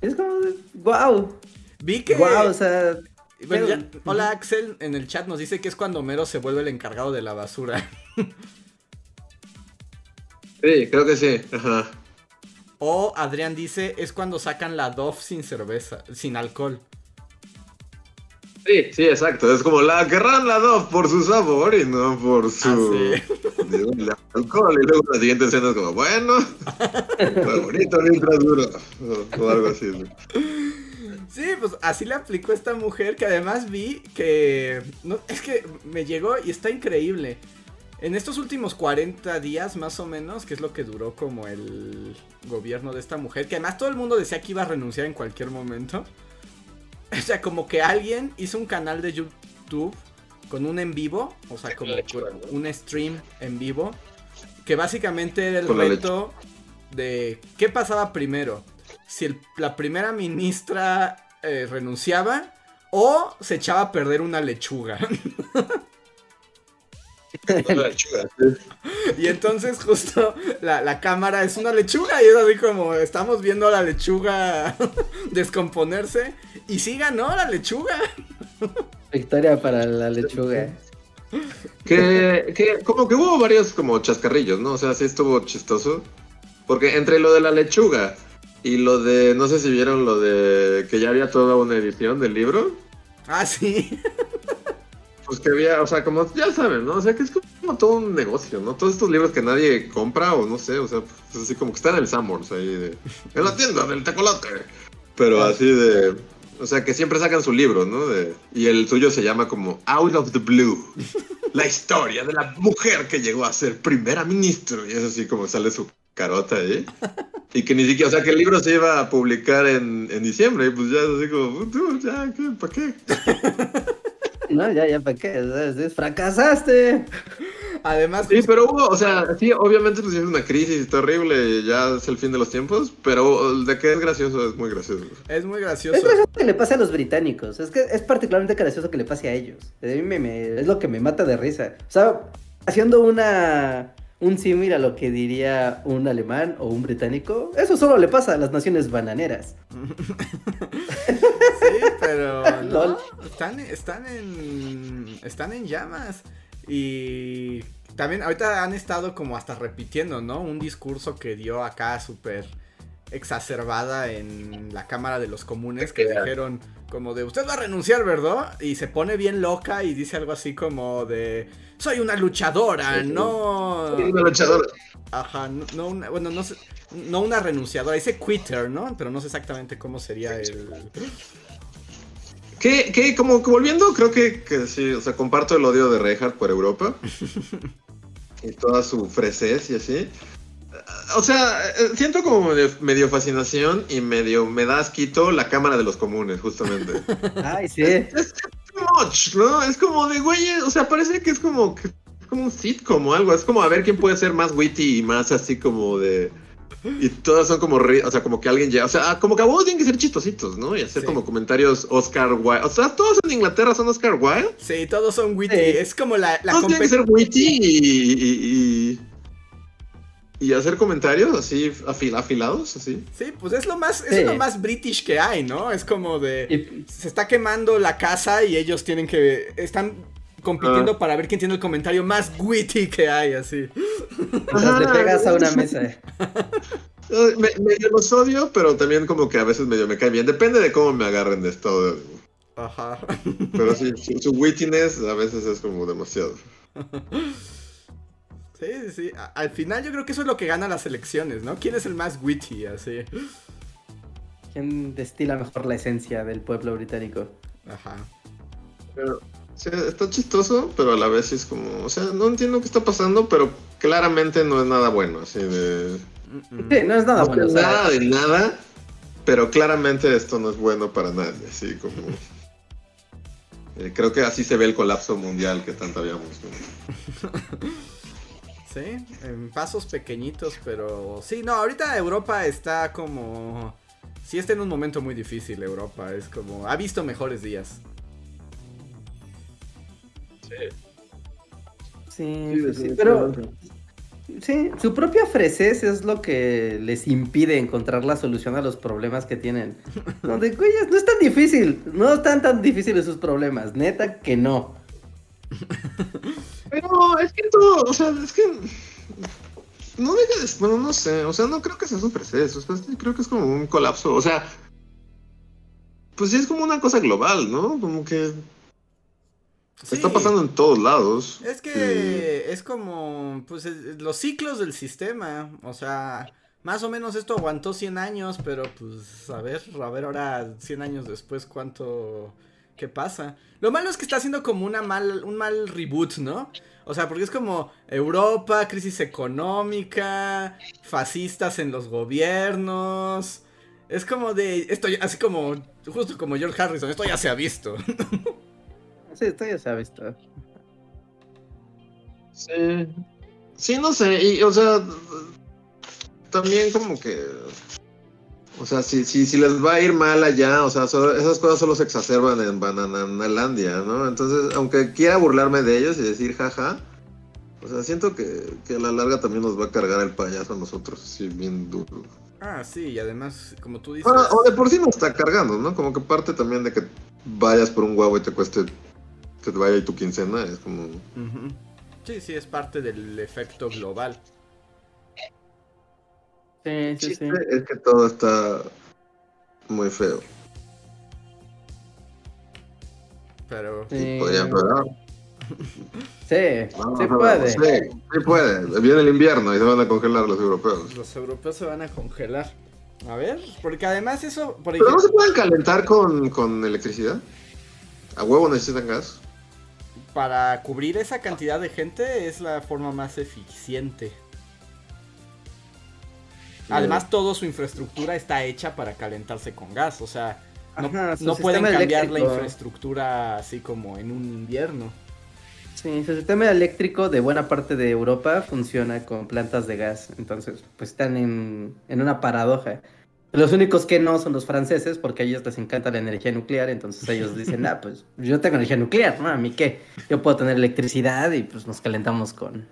Es como, wow, Vi que... wow, o sea, bueno, ya- pero- hola Axel, en el chat nos dice que es cuando Homero se vuelve el encargado de la basura. Sí, creo que sí. Ajá. O Adrián dice, es cuando sacan la Dove sin cerveza, sin alcohol. Sí, sí, exacto. Es como la querrán la dos por su sabor y no por su Ah, el alcohol. Y luego la siguiente escena es como, bueno, bonito mientras duró. O, o algo así. ¿no? Sí, pues así le aplicó esta mujer que además vi que... No, es que me llegó y está increíble. En estos últimos 40 días más o menos, que es lo que duró como el gobierno de esta mujer, que además todo el mundo decía que iba a renunciar en cualquier momento. O sea, como que alguien hizo un canal de YouTube con un en vivo, o sea, como un stream en vivo, que básicamente era el Con reto de qué pasaba primero, si el- la primera ministra eh, renunciaba o se echaba a perder una lechuga. La lechuga, y entonces justo la, la cámara es una lechuga y es así como estamos viendo a la lechuga descomponerse y sí ganó la lechuga. Victoria para la lechuga. Que, que como que hubo varios como chascarrillos, ¿no? O sea, sí estuvo chistoso. Porque entre lo de la lechuga y lo de, no sé si vieron lo de que ya había toda una edición del libro. Ah, sí. Pues que había, o sea, como ya saben, ¿no? O sea, que es como todo un negocio, ¿no? Todos estos libros que nadie compra o no sé, o sea, pues así como que están en el Sanborns ahí de... En la tienda del tecolote. Pero así de... O sea, que siempre sacan su libro, ¿no? De, y el suyo se llama como Out of the Blue. La historia de la mujer que llegó a ser primera ministro. Y es así como sale su carota ahí. Y que ni siquiera, o sea, que el libro se iba a publicar en, en diciembre. Y pues ya es así como, "Tú, ya, ¿qué? ¿Para qué? No, ya, ya, ¿para qué? Fracasaste. Además, Sí, pero hubo, o sea, sí, obviamente pues es una crisis terrible y ya es el fin de los tiempos, pero de que es gracioso, es muy gracioso. es muy gracioso. Es gracioso que le pase a los británicos. Es que es particularmente gracioso que le pase a ellos. A mí me, me- es lo que me mata de risa. O sea, haciendo una un símil a lo que diría un alemán o un británico, eso solo le pasa a las naciones bananeras. Sí, pero no, están, están en están en llamas y también ahorita han estado como hasta repitiendo, ¿no? Un discurso que dio acá súper exacerbada en la Cámara de los Comunes que dijeron como de usted va a renunciar, ¿verdad? Y se pone bien loca y dice algo así como de soy una luchadora, no Una luchadora. Ajá, no, no una, bueno, no sé, no una renunciadora, dice quitter, ¿no? Pero no sé exactamente cómo sería el... Que, que como que volviendo, creo que, que sí, o sea, comparto el odio de Reinhardt por Europa y toda su fresez y así. O sea, eh, siento como medio, medio fascinación y medio me da asquito la Cámara de los Comunes, justamente. Ay, sí. too much, ¿no? Es como de, güey, o sea, parece que es como, que, como un sitcom o algo. Es como a ver quién puede ser más witty y más así como de... Y todas son como, o sea, como que alguien ya, o sea, como que a huevos tienen que ser chistositos, ¿no? Y hacer Sí. como comentarios Oscar Wilde. O sea, todos en Inglaterra son Oscar Wilde. Sí, todos son witty, Sí. es como la, la todos tienen que ser witty y... y, y- y hacer comentarios así afil- afilados, así. Sí, pues es lo más, es Sí. lo más british que hay, ¿no? Es como de... Y- Se está quemando la casa y ellos tienen que... Están compitiendo para ver quién tiene el comentario más witty que hay, así. mientras le pegas a una mesa. Eh, Me, medio los odio, pero también como que a veces medio me cae bien. Depende de cómo me agarren de esto. Ajá. Pero sí, su, su wittiness a veces es como demasiado. Sí, sí, sí. Al final yo creo que eso es lo que gana las elecciones, ¿no? ¿Quién es el más witty, así? ¿Quién destila mejor la esencia del pueblo británico? Ajá. Pero, está chistoso, pero a la vez sí es como, o sea, no entiendo qué está pasando, pero claramente no es nada bueno, así de... Sí, no es nada No bueno. es nada de nada, pero claramente esto no es bueno para nadie, así como... Eh, creo que así se ve el colapso mundial que tanto habíamos. ¿no? Sí, en pasos pequeñitos, pero sí, no, ahorita Europa está como... Sí está en un momento muy difícil Europa, es como... Ha visto mejores días. Sí, sí, pero sí, su propia fresez es lo que les impide encontrar la solución a los problemas que tienen. No, de, güey, no es tan difícil, no están tan difíciles sus problemas, neta que no. Pero es que todo, o sea, es que... No deja de... Bueno, no sé, o sea, no creo que sea su proceso, o sea, creo que es como un colapso, o sea... pues sí es como una cosa global, ¿no? Como que Sí. está pasando en todos lados. Es que es como, pues, es- los ciclos del sistema, o sea, más o menos esto aguantó 100 años, pero pues, a ver, a ver ahora 100 años después cuánto, qué pasa. Lo malo es que está haciendo como una mal, un mal reboot, ¿no? O sea, porque es como Europa, crisis económica, fascistas en los gobiernos. Es como de, esto así como, justo como George Harrison, esto ya se ha visto. Sí, esto ya se ha visto. Sí. Sí, no sé, y, o sea, también como que, o sea, si, si, si les va a ir mal allá, o sea, solo- esas cosas solo se exacerban en Bananalandia, ¿no? Entonces, aunque quiera burlarme de ellos y decir jaja, o sea, siento que, que a la larga también nos va a cargar el payaso a nosotros, así bien duro. Ah, sí, y además, como tú dices... Bueno, o de por sí nos está cargando, ¿no? Como que parte también de que vayas por un huevo y te cueste, que te vaya ahí tu quincena, es como... Ujú. Sí, sí, es parte del efecto global. Sí, sí, sí. es que todo está muy feo. Pero... Sí. Podría empeorar. Sí, No, sí no, puede. Sí, sí puede. Viene el invierno y se van a congelar los europeos. Los europeos se van a congelar. A ver, porque además eso... Por Pero no se pueden calentar con, con electricidad. A huevo necesitan gas. Para cubrir esa cantidad de gente es la forma más eficiente. Además, toda su infraestructura está hecha para calentarse con gas. O sea, no, Ajá, su no pueden cambiar la infraestructura así como en un invierno. Sí, su sistema eléctrico de buena parte de Europa funciona con plantas de gas. Entonces, pues están en, en una paradoja. Los únicos que no son los franceses, porque a ellos les encanta la energía nuclear. Entonces ellos dicen, ah, pues yo tengo energía nuclear, ¿no? A mí qué. Yo puedo tener electricidad y pues nos calentamos con.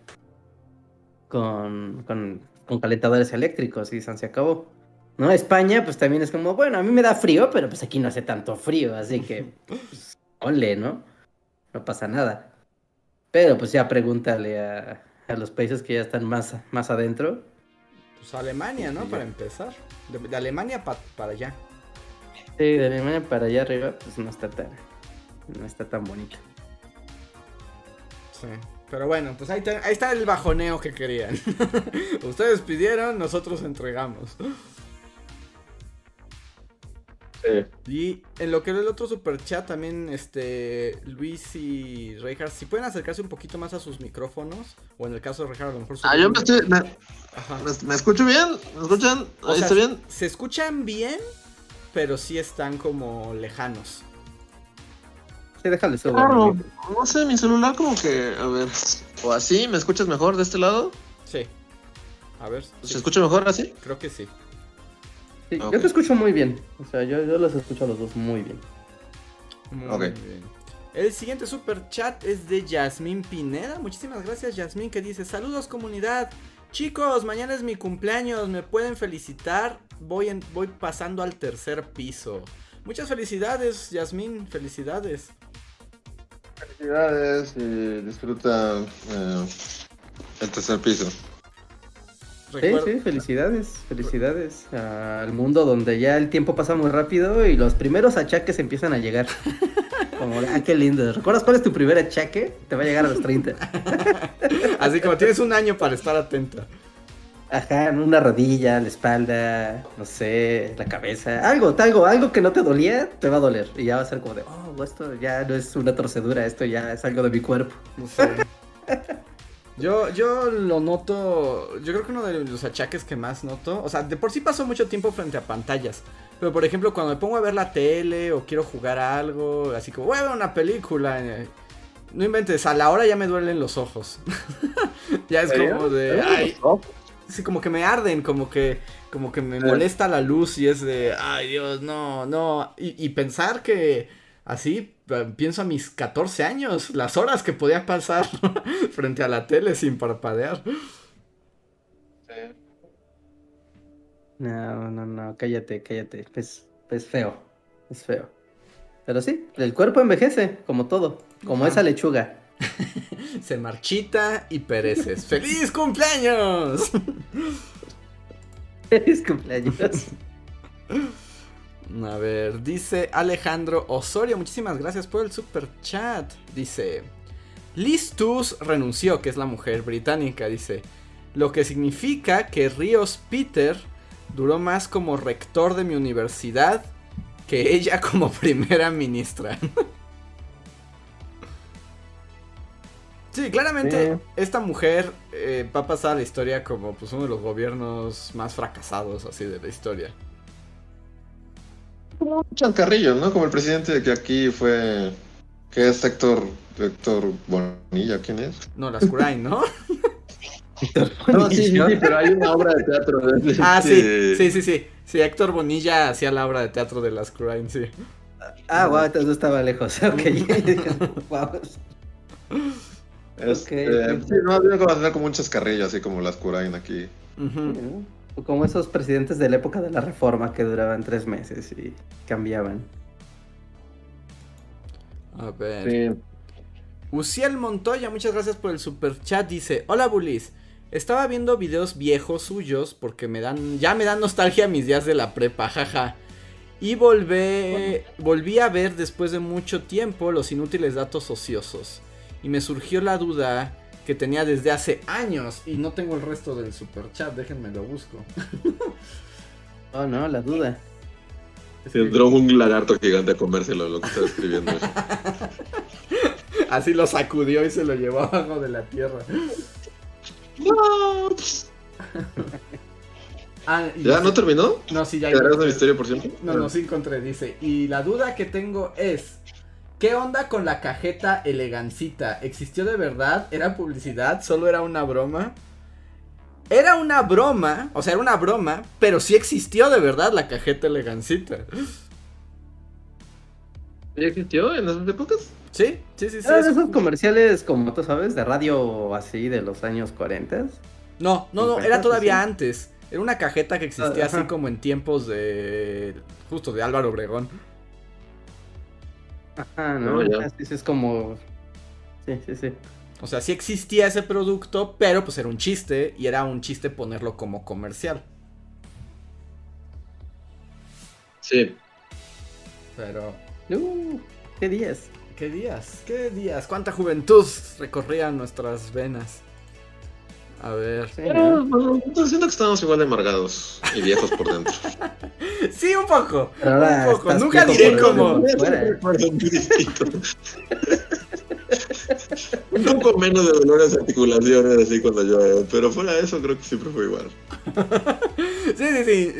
con. con, con calentadores eléctricos y se acabó. ¿No? España, pues también es como, bueno, a mí me da frío, pero pues aquí no hace tanto frío, así que. Pues, ole, ¿no? No pasa nada. Pero pues ya pregúntale a, a los países que ya están más, más adentro. Pues Alemania, ¿no? Sí, Para empezar. De, de Alemania pa- para allá. Sí, de Alemania para allá arriba, pues no está tan, no está tan bonito. Sí. Pero bueno, pues ahí, te- ahí está el bajoneo que querían. Ustedes pidieron, nosotros entregamos. Y en lo que era el otro super chat también, este, Luis y Reinhardt, si pueden acercarse un poquito más a sus micrófonos, o en el caso de Reinhardt a lo mejor su Ah, yo me estoy. ¿Me, Ajá. me- me escucho bien? ¿Me escuchan? O ¿Ahí sea, está bien? Se escuchan bien, pero sí están como lejanos. Sí, déjale subo. Claro, no sé, mi celular como que. A ver. O así, ¿me escuchas mejor de este lado? Sí. A ver. ¿Se sí, escucha mejor así? Creo que sí. Sí. Yo te escucho muy bien. O sea, yo, yo los escucho a los dos muy bien. Muy Ok. bien. El siguiente super chat es de Yasmín Pineda. Muchísimas gracias, Yasmín, que dice: Saludos, comunidad. Chicos, mañana es mi cumpleaños. ¿Me pueden felicitar? Voy, en- voy pasando al tercer piso. Muchas felicidades, Yasmín. Felicidades. Felicidades y disfruta eh, el tercer piso. Sí, sí, felicidades, felicidades al mundo donde ya el tiempo pasa muy rápido y los primeros achaques empiezan a llegar. Como, ah, qué lindo. ¿Recuerdas cuál es tu primer achaque? Te va a llegar a los 30. Así como tienes un año para estar atenta. Ajá, en una rodilla, la espalda, no sé, la cabeza, algo, algo, algo que no te dolía, te va a doler. Y ya va a ser como de, oh, esto ya no es una torcedura, esto ya es algo de mi cuerpo. No sé. Yo, yo lo noto, yo creo que uno de los achaques que más noto, o sea, de por sí paso mucho tiempo frente a pantallas, pero por ejemplo cuando me pongo a ver la tele o quiero jugar a algo, así como, voy a ver una película, eh, no inventes, a la hora ya me duelen los ojos. ya es como de, ay, sí, como que me arden, como que, como que me molesta la luz y es de, ay Dios, no, no, y, y pensar que así pienso a mis 14 años, las horas que podía pasar frente a la tele sin parpadear. No, no, no, cállate, cállate. Es, es feo, es feo. Pero sí, el cuerpo envejece, como todo, como Ajá. esa lechuga. Se marchita y pereces. ¡Feliz cumpleaños! Feliz cumpleaños. A ver, dice Alejandro Osorio, muchísimas gracias por el super chat. Dice, Liz Truss renunció, que es la mujer británica, dice, lo que significa que Ríos Peter duró más como rector de mi universidad que ella como primera ministra. sí, claramente Sí. esta mujer eh, va a pasar a la historia como pues, uno de los gobiernos más fracasados así de la historia. Como un chancarrillo, ¿no? Como el presidente que aquí fue. que es Héctor. Héctor Bonilla, ¿quién es? No, las Curain, ¿no? No, sí, sí, sí, pero hay una obra de teatro. de- ah, sí, sí, sí, sí. Sí, Héctor Bonilla hacía la obra de teatro de las Curain, sí. Ah, wow, entonces no estaba lejos. Ok. Wow. Este, Ok. Sí, no, había como como un chascarrillo, así como las Curain aquí. O Como esos presidentes de la época de la reforma que duraban tres meses y cambiaban. A ver. Sí. Uciel Montoya, muchas gracias por el super chat. Dice: Hola Bulis. Estaba viendo videos viejos suyos porque me dan. Ya me dan nostalgia mis días de la prepa, jaja. Y volvé, volví a ver después de mucho tiempo los inútiles datos ociosos. Y me surgió la duda que tenía desde hace años. Y no tengo el resto del super chat, déjenme lo busco. Oh, no, la duda. Que Entró un lagarto gigante a comérselo, lo que está escribiendo. así lo sacudió y se lo llevó abajo de la tierra. Ah, ¿Ya dice- no terminó? No, sí, ya ¿Quedarás de encontré. misterio por siempre? No, no, sí encontré, dice. Y la duda que tengo es: ¿qué onda con la cajeta elegancita? ¿Existió de verdad? ¿Era publicidad? ¿Solo era una broma? Era una broma, o sea, era una broma, pero sí existió de verdad la cajeta elegancita. ¿Ya existió en esas épocas? Sí, sí, sí, sí. Eran es- esos comerciales como tú sabes, de radio así de los años 40. No, no, no, era todavía Sí. antes. Era una cajeta que existía Ah, así como en tiempos de. Justo de Álvaro Obregón. Ajá, ¿no? No, ya. Así es como. Sí, sí, sí. O sea, sí existía ese producto, pero pues era un chiste y era un chiste ponerlo como comercial. Sí. Pero, Uh, ¿Qué días? ¿qué días? ¿Qué días? ¿Cuánta juventud recorría nuestras venas? A ver. Sí, Pero, estoy siento que estamos igual de amargados y viejos por dentro. Sí, un poco. Ahora un poco. Nunca diré como. dentro. Fuera. Recuerdo muy distinto. Un poco menos de dolor en las articulaciones así cuando yo, pero fuera de eso creo que siempre fue igual. Sí, sí, sí.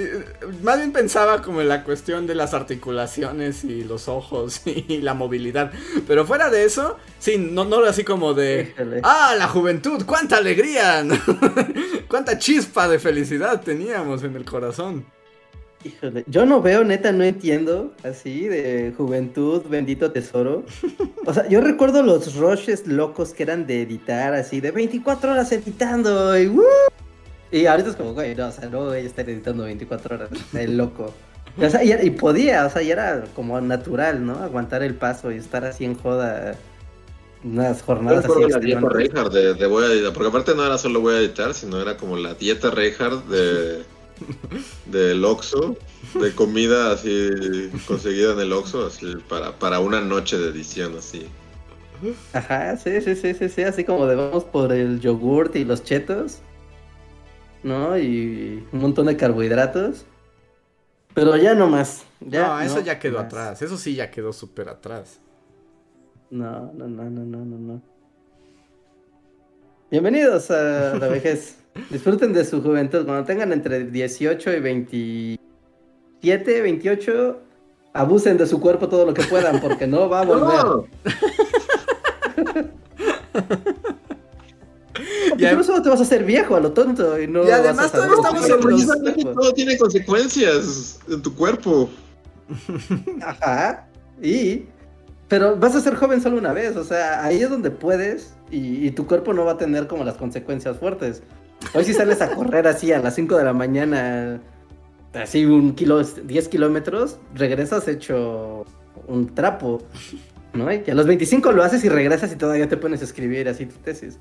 Más bien pensaba como en la cuestión de las articulaciones y los ojos y la movilidad. Pero fuera de eso, sí, no, no así como de. ¡Ah, la juventud! ¡Cuánta alegría! ¡Cuánta chispa de felicidad teníamos en el corazón! Híjole, yo no veo, neta, no entiendo, así, de juventud, bendito tesoro. O sea, yo recuerdo los rushes locos que eran de editar, así, de 24 horas editando, y ¡woo! Y ahorita es como, güey, no, o sea, no voy a estar editando 24 horas, el loco. O sea, y, y podía, o sea, y era como natural, ¿no? Aguantar el paso y estar así en joda unas jornadas así la dieta. Reinhardt de, de voy a editar, porque aparte no era solo voy a editar, sino era como la dieta Reinhardt de del Oxxo, de comida así conseguida en el Oxxo, así para, para una noche de edición así. Ajá, sí, sí, sí, sí, sí, así como de vamos por el yogurt y los chetos, ¿no? Y un montón de carbohidratos. Pero ya no más. Ya no, eso no ya quedó más. atrás. Eso sí ya quedó súper atrás. No, no, no, no, no, no, no. Bienvenidos a la vejez. Disfruten de su juventud. Cuando tengan entre 18 y 27, 28, abusen de su cuerpo todo lo que puedan porque no va a volver. ¡No! Porque Y por eso te vas a hacer viejo a lo tonto y no Y además vas a saber todavía estamos en los- todo tiene consecuencias en tu cuerpo. Ajá. Y. Pero vas a ser joven solo una vez. O sea, ahí es donde puedes. Y, y tu cuerpo no va a tener como las consecuencias fuertes. Hoy si sales a correr así a las 5 de la mañana. Así un kilo, 10 kilómetros. Regresas hecho un trapo. ¿No? Y a los 25 lo haces y regresas y todavía te pones a escribir así tu tesis.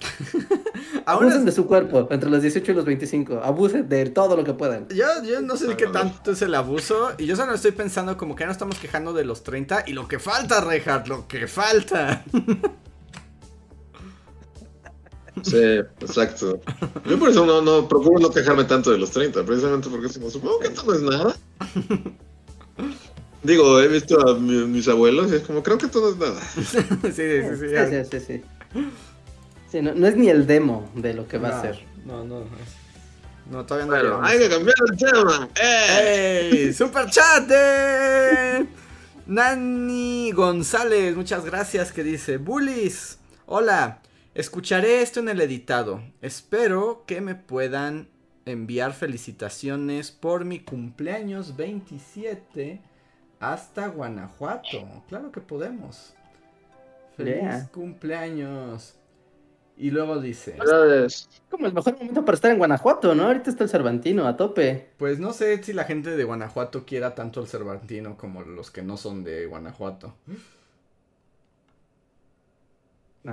Abusen de su cuerpo entre los 18 y los 25. Abusen de todo lo que puedan. Yo, yo no sé qué tanto es el abuso. Y yo solo estoy pensando como que ya no estamos quejando de los 30. Y lo que falta, Reinhardt, lo que falta. Sí, exacto. Yo por eso no, no procuro no quejarme tanto de los 30, precisamente porque supongo que esto no es nada. Digo, he visto a mis abuelos y es como, creo que todo es nada. sí, sí, sí. Sí, sí, sí. no, es ni el demo de lo que va a ser. No, no. No, todavía no. Pero hay que cambiar el tema. ¡Ey! ¡Super chat de Nani González! Muchas gracias. Que dice: Bullies, hola. Escucharé esto en el editado. Espero que me puedan enviar felicitaciones por mi cumpleaños 27 hasta Guanajuato. Claro que podemos. Feliz cumpleaños. Y luego dice. Como el mejor momento para estar en Guanajuato, ¿no? Ahorita está el Cervantino a tope. Pues no sé si la gente de Guanajuato quiera tanto el Cervantino como los que no son de Guanajuato.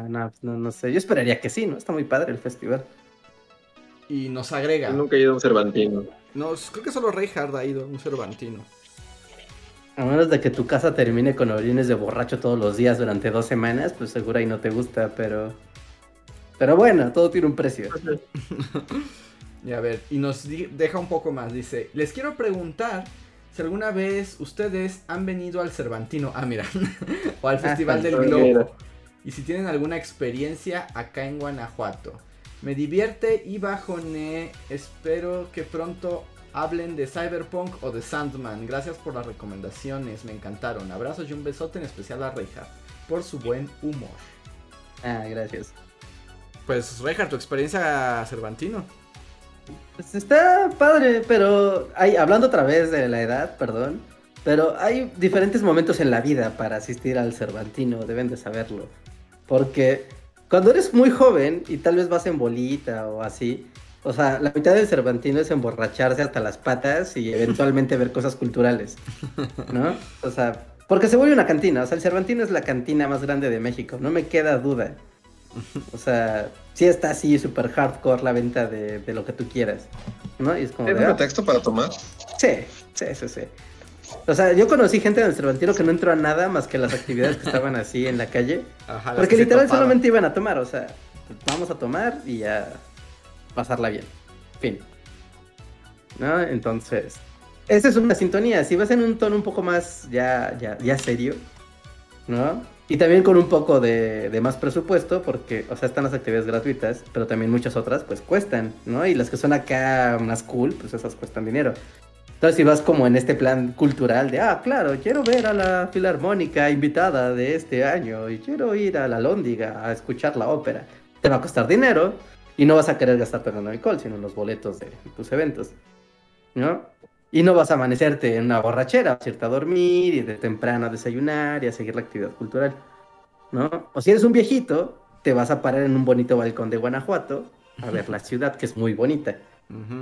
No, no, no, sé. Yo esperaría que sí, ¿no? Está muy padre el festival. Y nos agrega. nunca he ido a un Cervantino. No, creo que solo Reinhardt ha ido a un Cervantino. A menos de que tu casa termine con orines de borracho todos los días durante dos semanas, pues seguro ahí no te gusta, pero. Pero bueno, todo tiene un precio. y a ver, y nos deja un poco más. Dice: Les quiero preguntar si alguna vez ustedes han venido al Cervantino. Ah, mira. o al ah, Festival del Globo y si tienen alguna experiencia acá en Guanajuato. Me divierte y bajone. Espero que pronto hablen de Cyberpunk o de Sandman. Gracias por las recomendaciones, me encantaron. Abrazos y un besote en especial a Reija por su buen humor. Ah, gracias. Pues Reija, tu experiencia Cervantino. Pues está padre, pero hay, hablando otra vez de la edad, perdón, pero hay diferentes momentos en la vida para asistir al Cervantino, deben de saberlo. Porque cuando eres muy joven y tal vez vas en bolita o así, o sea, la mitad del Cervantino es emborracharse hasta las patas y eventualmente ver cosas culturales, ¿no? O sea, porque se vuelve una cantina, o sea, el Cervantino es la cantina más grande de México, no me queda duda. O sea, sí está así súper hardcore la venta de, lo que tú quieras, ¿no? Y es como... ¿Es un ah, pretexto para tomar? Sí, sí, sí, sí. O sea, yo conocí gente en el Cervantino que no entró a nada más que las actividades que estaban así en la calle. porque literal solamente iban a tomar, o sea, vamos a tomar y ya pasarla bien. Fin. ¿No? Entonces, esa es una sintonía. Si vas en un tono un poco más ya, ya, ya serio, ¿no? Y también con un poco de, de, más presupuesto, porque, o sea, están las actividades gratuitas, pero también muchas otras, pues cuestan, ¿no? Y las que son acá más cool, pues esas cuestan dinero. Entonces, si vas como en este plan cultural de, ah, claro, quiero ver a la filarmónica invitada de este año y quiero ir a la Lóndiga a escuchar la ópera, te va a costar dinero y no vas a querer gastarte en alcohol, sino en los boletos de tus eventos, ¿no? Y no vas a amanecerte en una borrachera, a irte a dormir y de temprano a desayunar y a seguir la actividad cultural, ¿no? O si eres un viejito, te vas a parar en un bonito balcón de Guanajuato a ver la ciudad, que es muy bonita.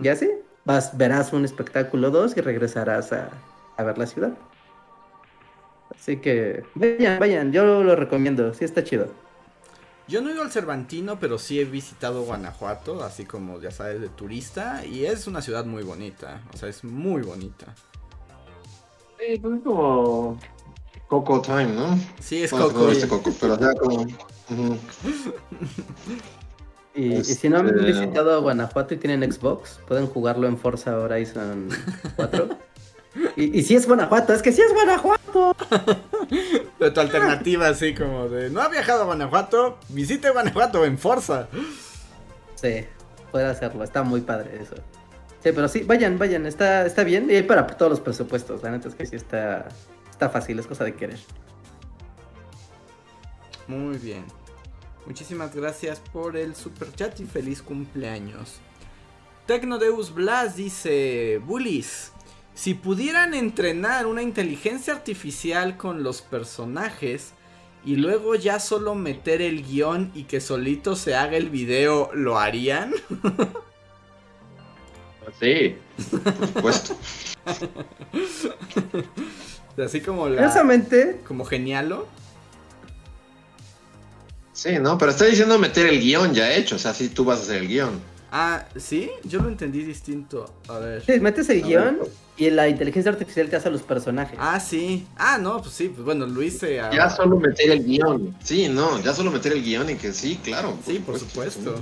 Y así, vas, verás un espectáculo 2 y regresarás a, ver la ciudad. Así que vayan, vayan, yo lo recomiendo, sí está chido. Yo no he ido al Cervantino, pero sí he visitado Guanajuato, así como ya sabes, de turista, y es una ciudad muy bonita, o sea, es muy bonita. Sí, pues es como Coco Time, ¿no? Sí, es Coco. Este Coco, pero ya como... Y, si no han este, visitado Guanajuato y tienen Xbox, pueden jugarlo en Forza Horizon 4. y, si es Guanajuato, es que si es Guanajuato. de tu alternativa así como de, no ha viajado a Guanajuato, visite Guanajuato en Forza. Sí, puede hacerlo, está muy padre eso. Sí, pero sí, vayan, vayan, está, está bien y hay para todos los presupuestos, la neta es que sí está, está fácil, es cosa de querer. Muy bien. Muchísimas gracias por el super chat y feliz cumpleaños. Tecnodeus Blas dice, Bullies, si pudieran entrenar una inteligencia artificial con los personajes y luego ya solo meter el guion y que solito se haga el video, ¿lo harían? Sí, por supuesto. Así como la... Curiosamente... Como genialo. Sí, no, pero está diciendo meter el guion ya hecho, o sea, sí tú vas a hacer el guion. Ah, ¿sí? Yo lo entendí distinto. A ver. Sí, metes el A guion ver. y la inteligencia artificial te hace a los personajes. Ah, sí. Ah, no, pues sí, pues bueno, lo hice a... Ya solo meter el guion. Sí, no, ya solo meter el guion y que sí, claro. Sí, por supuesto.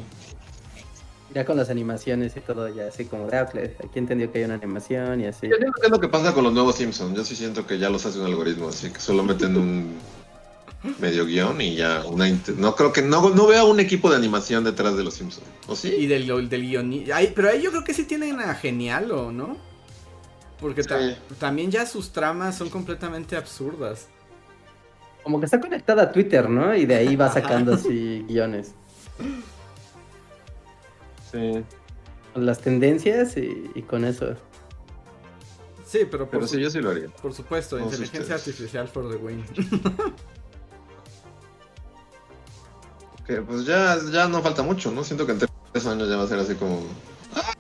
Ya con las animaciones y todo, ya así como de ah, aquí entendió que hay una animación y así. Yo siento que es lo que pasa con los nuevos Simpsons. Yo sí siento que ya los hace un algoritmo, así que solo meten un medio guion y ya una no creo que no no veo un equipo de animación detrás de los Simpsons. ¿O Y sí? del, del guionista. Pero ahí yo creo que sí tienen a Genial, ¿o no? Porque ta- Sí. también ya sus tramas son completamente absurdas. Como que está conectada a Twitter, ¿no? Y de ahí va sacando así guiones. Sí. Con las tendencias y, y con eso. Sí, pero por, Pero sí, yo sí lo haría. por supuesto, inteligencia ustedes. artificial for the win. Que pues ya, ya no falta mucho, ¿no? Siento que en tres años ya va a ser así como. ¡Ah,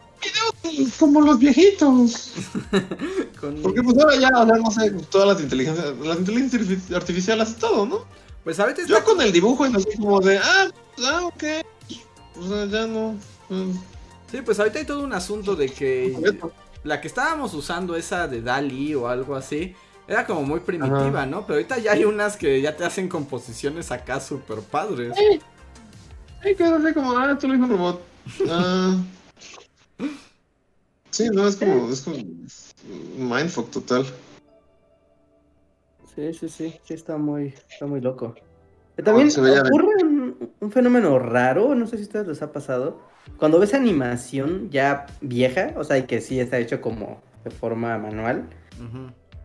videos como los viejitos! Con- Porque pues ahora ya, o sea, no sé, todas las inteligencias, las inteligencias artifici- artificiales hace todo, ¿no? Pues ahorita está Yo con el dibujo es así como de, ah, pues, ah, ok. O sea, ya no. mm, Sí, pues ahorita hay todo un asunto de que la que estábamos usando, esa de Dali o algo así, era como muy primitiva, ¿no? Pero ahorita ya hay unas que ya te hacen composiciones acá súper padres. Sí, que es así como, ah, tú lo hizo un robot. Ah. Sí, no, es como, es como mindfuck total. Sí, sí, sí, sí está muy, está muy loco. También ocurre un, un fenómeno raro, no sé si a ustedes les ha pasado. Cuando ves animación ya vieja, o sea, y que sí está hecho como de forma manual,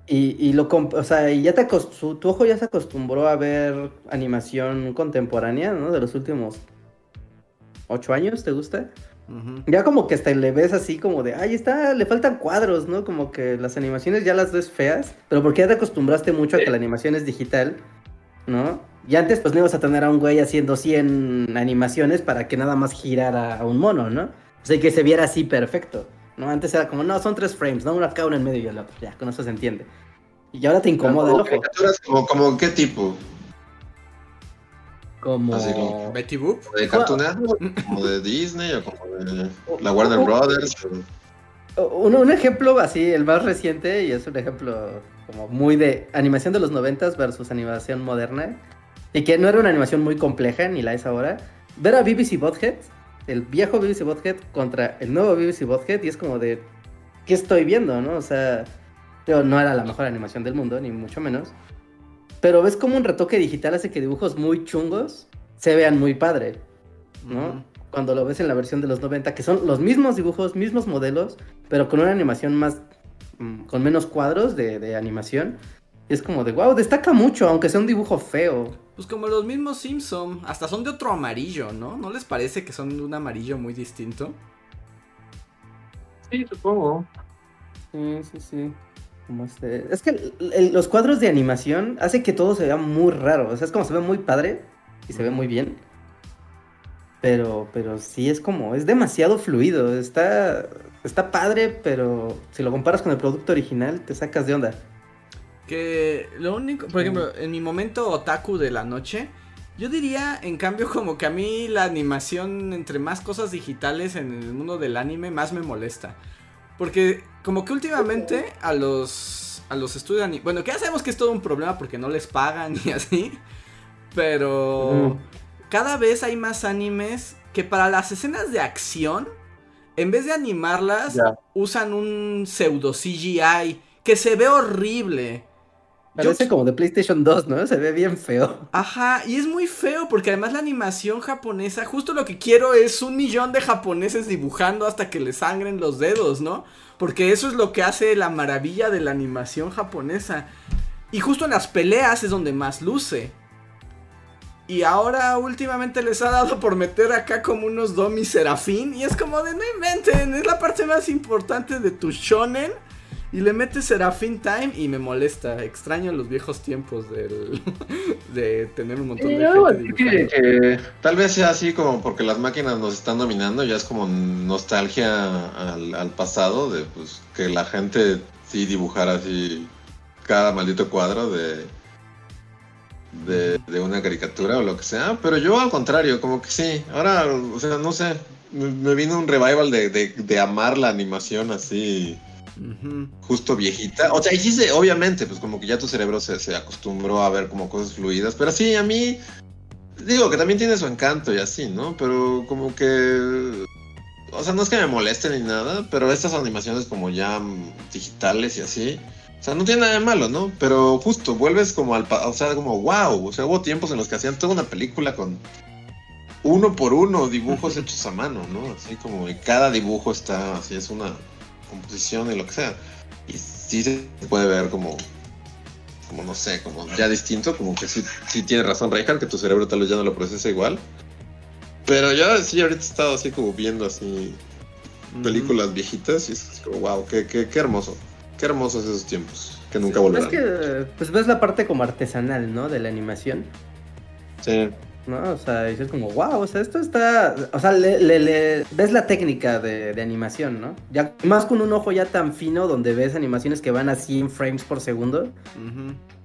y, y lo o sea, y ya te tu ojo ya se acostumbró a ver animación contemporánea, ¿no? De los últimos ocho años, ¿te gusta? Ya como que hasta le ves así como de, ay, está, le faltan cuadros, ¿no? Como que las animaciones ya las ves feas, pero porque ya te acostumbraste mucho a que la animación es digital, ¿no? Y antes pues no ibas a tener a un güey haciendo 100 animaciones para que nada más girara a un mono, ¿no? O sea, y que se viera así perfecto, ¿no? Antes era como, no, son tres frames, ¿no? Una acá, una en medio y el otro, ya, con eso se entiende. Y ahora te incomoda el ojo. caricaturas, como, como qué tipo? Como... Así como- Betty Boop. ¿De Cartoon Network? ¿Como de Disney o como de la Warner Brothers? o- Un, un ejemplo así, el más reciente, y es un ejemplo como muy de animación de los noventas versus animación moderna, y que no era una animación muy compleja, ni la es ahora. Ver a BBC Bothead, el viejo BBC Bothead contra el nuevo BBC Bothead, y es como de, ¿qué estoy viendo, no? O sea, no era la mejor animación del mundo, ni mucho menos. Pero ves como un retoque digital hace que dibujos muy chungos se vean muy padre. ¿no? Cuando lo ves en la versión de los 90, que son los mismos dibujos, mismos modelos, pero con una animación más, mm, con menos cuadros de, de animación. Y es como de, wow, destaca mucho, aunque sea un dibujo feo. Pues como los mismos Simpson, hasta son de otro amarillo, ¿no? ¿No les parece que son de un amarillo muy distinto? Sí, supongo. Sí, sí, sí. Como este- Es que el- el- los cuadros de animación hace que todo se vea muy raro. O sea, es como se ve muy padre y se ve muy bien. Pero, pero sí es como, es demasiado fluido. Está, está padre, pero si lo comparas con el producto original, te sacas de onda. Que lo único, por ejemplo, en mi momento otaku de la noche, yo diría, en cambio, como que a mí la animación entre más cosas digitales en el mundo del anime más me molesta. Porque como que últimamente a los a los estudios bueno, que ya sabemos que es todo un problema porque no les pagan y así, pero cada vez hay más animes que para las escenas de acción en vez de animarlas usan un pseudo CGI que se ve horrible. Yo- Parece como de PlayStation 2, ¿no? Se ve bien feo. Ajá, y es muy feo porque además la animación japonesa, justo lo que quiero es un millón de japoneses dibujando hasta que les sangren los dedos, ¿no? Porque eso es lo que hace la maravilla de la animación japonesa. Y justo en las peleas es donde más luce. Y ahora últimamente les ha dado por meter acá como unos domi serafín. Y es como de no inventen, es la parte más importante de tu shonen. Y le metes Serafín Time y me molesta. Extraño los viejos tiempos del, de tener un montón de No, gente es que, tal vez sea así como porque las máquinas nos están dominando, ya es como nostalgia al, al pasado de pues que la gente sí dibujara así cada maldito cuadro de de, de una caricatura o lo que sea, pero yo al contrario, como que sí, ahora, o sea, no sé, me, me vino un revival de, de, de amar la animación así Justo viejita. O sea, y sí, se- obviamente, pues como que ya tu cerebro se, se acostumbró a ver como cosas fluidas. Pero sí, a mí, digo que también tiene su encanto y así, ¿no? Pero como que... O sea, no es que me moleste ni nada, pero estas animaciones como ya mm, digitales y así... O sea, no tiene nada de malo, ¿no? Pero justo, vuelves como al... O sea, como wow. O sea, hubo tiempos en los que hacían toda una película con... Uno por uno, dibujos hechos a mano, ¿no? Así como y cada dibujo está, así es una composición y lo que sea. Y sí se puede ver como, como no sé, como ya distinto, como que sí, sí tiene razón Reinhardt, que tu cerebro tal vez ya no lo procesa igual. Pero yo sí ahorita he estado así como viendo así películas viejitas y es como wow, qué, qué, qué hermoso. Qué hermosos esos tiempos, que nunca Es volverán. que, pues ves la parte como artesanal, ¿no? De la animación. Sí. ¿No? O sea, dices como, wow, o sea, esto está, o sea, le, le- le- ves la técnica de, de animación, ¿no? Ya más con un ojo ya tan fino donde ves animaciones que van a 100 frames por segundo.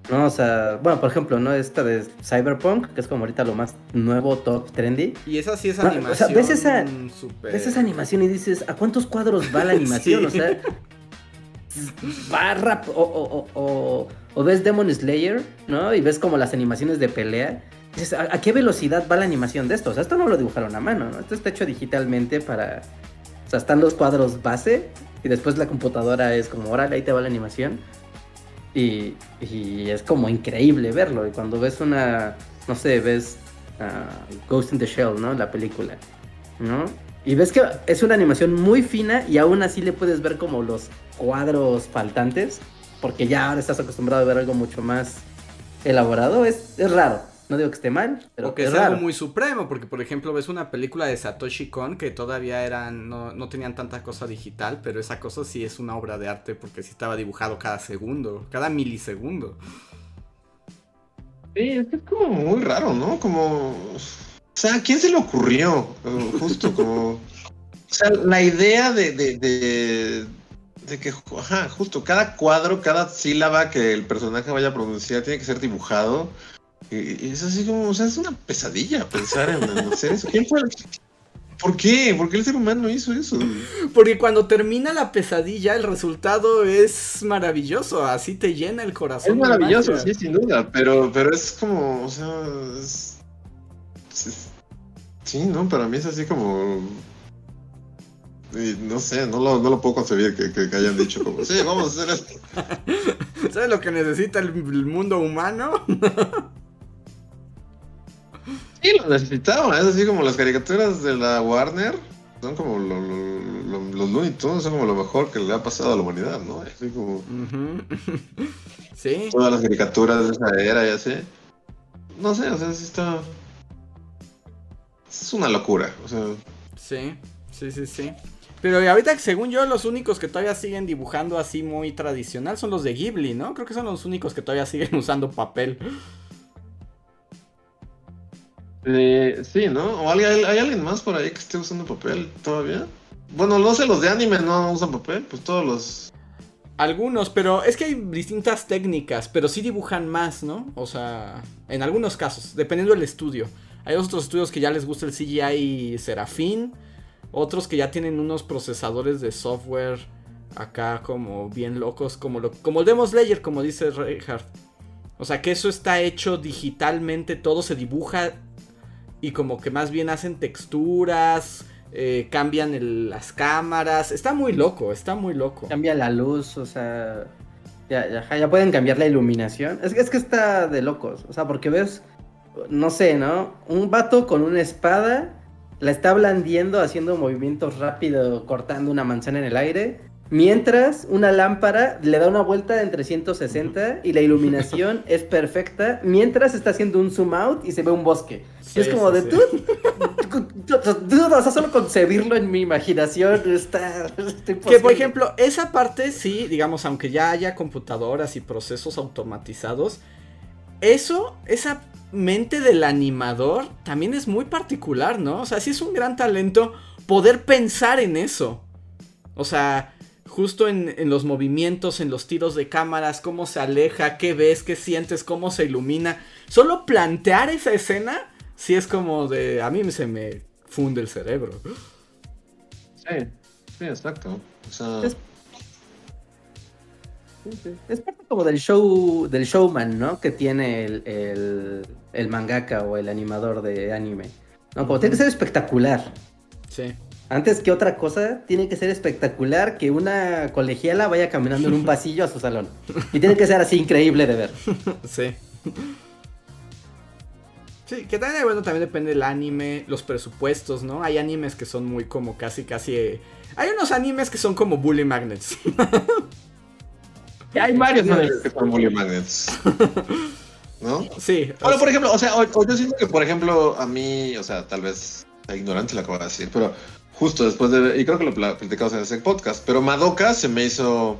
¿no? O sea, bueno, por ejemplo, ¿no? Esta de Cyberpunk, que es como ahorita lo más nuevo, top, trendy. Y esa sí es No, o sea, animación. ves esa- Ves esa animación y dices, ¿a cuántos cuadros va la animación? Sí. O sea, o, o, o, o- o ves Demon Slayer, ¿no? Y ves como las animaciones de pelea. Dices, ¿a, qué velocidad va la animación de esto? O sea, esto no lo dibujaron a mano, ¿no? Esto está hecho digitalmente para... O sea, están los cuadros base y después la computadora es como, órale, ahí te va la animación. Y, y es como increíble verlo. Y cuando ves una, no sé, ves ah, Ghost in the Shell, ¿no? La película, ¿no? Y ves que es una animación muy fina y aún así le puedes ver como los cuadros faltantes, porque ya ahora estás acostumbrado a ver algo mucho más elaborado. Es, es raro. No digo que esté mal, pero o que es es raro. algo muy supremo, porque por ejemplo ves una película de Satoshi Kon que todavía eran, no, no tenían tanta cosa digital, pero esa cosa sí es una obra de arte porque sí estaba dibujado cada segundo, cada milisegundo. Sí, es que es como muy raro, ¿no? Como. O sea, ¿a quién se le ocurrió? Justo como. O sea, la idea de. de, de, de que, ajá, justo cada cuadro, cada sílaba que el personaje vaya a pronunciar tiene que ser dibujado. Es así como, o sea, es una pesadilla pensar en, hacer eso. ¿Quién fue el- ¿Por qué? ¿Por qué el ser humano hizo eso? Porque cuando termina la pesadilla el resultado es maravilloso, así te llena el corazón. Es maravilloso, sí, sin duda, pero, pero es como, o sea, es, es- sí, no, para mí es así como, no sé, no lo, no lo puedo concebir que, que- que hayan dicho como, sí, vamos a hacer esto. ¿Sabes lo que necesita el, el mundo humano? Sí, lo necesitaba, es así como las caricaturas de la Warner, son como lo- lo- lo- los Looney Tunes, son como lo mejor que le ha pasado a la humanidad, ¿no? Así como sí. todas las caricaturas de esa era y así. No sé, o sea, sí está... Es una locura, o sea... Sí, sí, sí, sí. Pero ahorita, según yo, los únicos que todavía siguen dibujando así muy tradicional son los de Ghibli, ¿no? Creo que son los únicos que todavía siguen usando papel. Eh, sí, ¿no? ¿O hay, alguien más por ahí que esté usando papel todavía? Bueno, no sé, los de anime no usan papel, pues todos los... Algunos, pero es que hay distintas técnicas, pero sí dibujan más, ¿no? O sea, en algunos casos, dependiendo del estudio. Hay otros estudios que ya les gusta el CGI Serafín, otros que ya tienen unos procesadores de software acá como bien locos, como, lo, como el Demon Slayer, como dice Reinhardt. O sea, que eso está hecho digitalmente, todo se dibuja y como que más bien hacen texturas, eh, cambian el- las cámaras. Está muy loco, está muy loco. Cambia la luz, o sea. Ya, ya, ya pueden cambiar la iluminación. Es, que- es que está de locos. O sea, porque ves, no sé, ¿no? Un vato con una espada la está blandiendo, haciendo movimientos rápidos, cortando una manzana en el aire. Mientras una lámpara le da una vuelta en 360 y la iluminación es perfecta. Mientras está haciendo un zoom out y se ve un bosque. Sí, es como sí, de tú. O sea, solo concebirlo en mi imaginación está. Que por ejemplo, esa parte sí, digamos, aunque ya haya computadoras y procesos automatizados, eso, esa mente del animador también es muy particular, ¿no? O sea, sí es un gran talento poder pensar en eso. O sea, justo en, en, los movimientos, en los tiros de cámaras, cómo se aleja, qué ves, qué sientes, cómo se ilumina. Solo plantear esa escena, sí es como de, a mí se me funde el cerebro. Sí, sí, exacto. O sea... Es, es parte como del show, del showman, ¿no? Que tiene el, el, el mangaka o el animador de anime. No, como tiene que ser espectacular. Sí. Antes que otra cosa, tiene que ser espectacular que una colegiala vaya caminando en un pasillo a su salón. Y tiene que ser así increíble de ver. Sí. Sí, que también, bueno, también depende del anime, los presupuestos, ¿no? Hay animes que son muy como casi, casi... eh, Hay unos animes que son como bully magnets. hay varios animes que son bully magnets. ¿No? Sí. Bueno, por ejemplo, o sea, o, o yo siento que, por ejemplo, a mí, o sea, tal vez ignorante lo que voy a decir, pero justo después de, y creo que lo pla- platicamos en ese podcast, pero Madoka se me hizo, o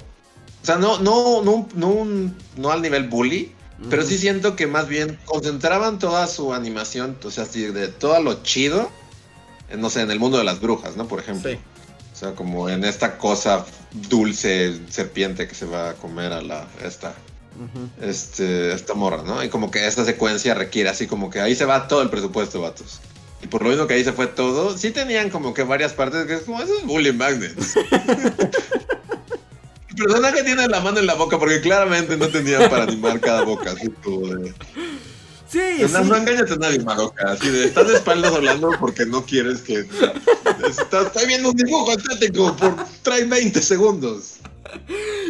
sea, no, no, no, no, un- no al nivel bully, pero sí siento que más bien concentraban toda su animación, o sea, así de todo lo chido, en, no sé, en el mundo de las brujas, ¿no? Por ejemplo. Sí. O sea, como en esta cosa dulce serpiente que se va a comer a la esta este, esta morra, ¿no? Y como que esta secuencia requiere así como que ahí se va todo el presupuesto, vatos. Y por lo mismo que ahí se fue todo, sí tenían como que varias partes que es como esos bully magnets. El personaje tiene la mano en la boca porque claramente no tenían para animar cada boca. Así como de, Sí, no, sí. no engañas a nadie, Madoka. Así de, estás de espaldas hablando porque no quieres que... Estás, estoy viendo un dibujo estático por... Trae 20 segundos.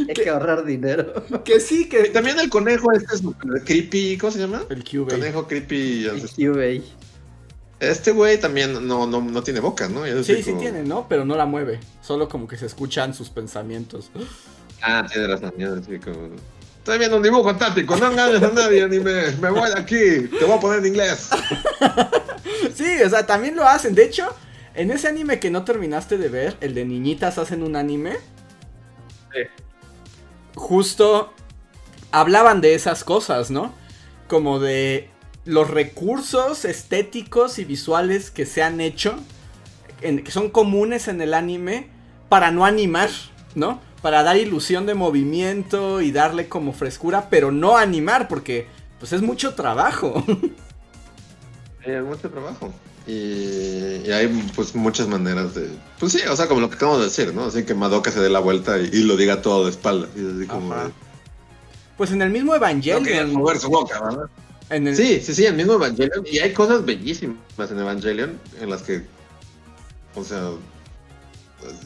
Hay que ahorrar dinero. Que sí, Y que... también el conejo este es creepy, ¿cómo se llama? El QB. Conejo creepy. QA. Este güey también no, no, no tiene boca, ¿no? Sí, sí tiene, ¿no? Pero no la mueve. Solo como que se escuchan sus pensamientos. Ah, tiene razón. yo así como... Estoy viendo un dibujo táctico, no engañes a nadie, ni me, me voy de aquí, te voy a poner en inglés. Sí, o sea, también lo hacen. De hecho, en ese anime que no terminaste de ver, el de niñitas hacen un anime. Justo hablaban de esas cosas, ¿no? Como de los recursos estéticos y visuales que se han hecho, en- que son comunes en el anime, para no animar, ¿no? Para dar ilusión de movimiento y darle como frescura, pero no animar, porque pues es mucho trabajo. Sí, es mucho trabajo. Y, y hay pues muchas maneras de... Pues sí, o sea, como lo que acabamos de decir, ¿no? Así que Madoka se dé la vuelta y, y lo diga todo de espalda. Y así como... De, Pues en el mismo No Evangelion. mover su boca, ¿verdad? en el- Sí, sí, sí, el mismo Evangelion. Y hay cosas bellísimas en Evangelion en las que, o sea,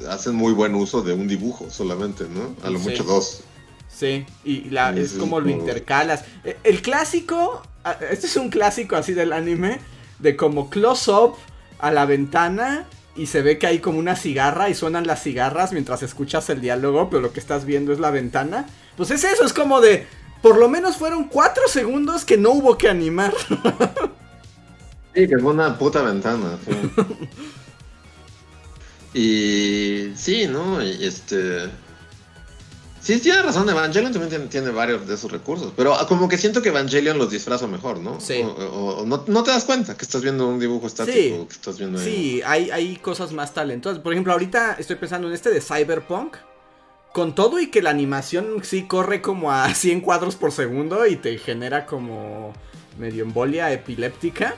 hacen muy buen uso de un dibujo solamente, ¿no? A lo Sí. mucho dos. Sí, y la, Sí, es sí, como lo intercalas. Eh, El clásico, este es un clásico así del anime, de como close-up a la ventana y se ve que hay como una cigarra y suenan las cigarras mientras escuchas el diálogo, pero lo que estás viendo es la ventana. Pues es eso, es como de, por lo menos fueron cuatro segundos que no hubo que animar. Sí, que fue una puta ventana. sí. y sí, ¿no? Y este... Sí, tiene razón, Evangelion también tiene, tiene varios de esos recursos, pero como que siento que Evangelion los disfraza mejor, ¿no? Sí. O, o- o no, no te das cuenta que estás viendo un dibujo estático, Sí. que estás viendo ahí. Sí, hay, hay cosas más talentosas. Por ejemplo, ahorita estoy pensando en este de Cyberpunk. Con todo y que la animación sí corre como a 100 cuadros por segundo y te genera como medio embolia epiléptica.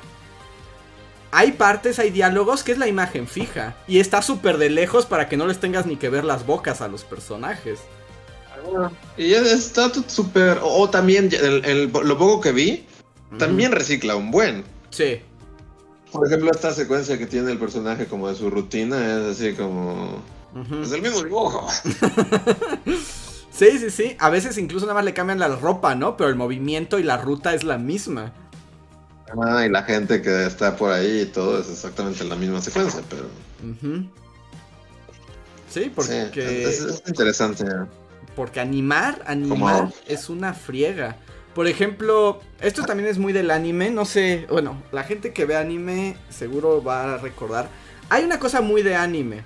Hay partes, hay diálogos que es la imagen fija. Y está súper de lejos para que no les tengas ni que ver las bocas a los personajes. Y es- está súper... O, o también, el- el- lo poco que vi, también recicla un buen. Sí. Por ejemplo, esta secuencia que tiene el personaje como de su rutina es así como... Es el mismo dibujo. Sí, sí, sí. A veces incluso nada más le cambian la ropa, ¿no? Pero el movimiento y la ruta es la misma. Ah, y la gente que está por ahí y todo es exactamente la misma secuencia, pero... Sí, porque... Sí, es, es interesante. Porque animar, animar es una friega. Por ejemplo, esto también es muy del anime, no sé, bueno, la gente que ve anime seguro va a recordar. Hay una cosa muy de anime,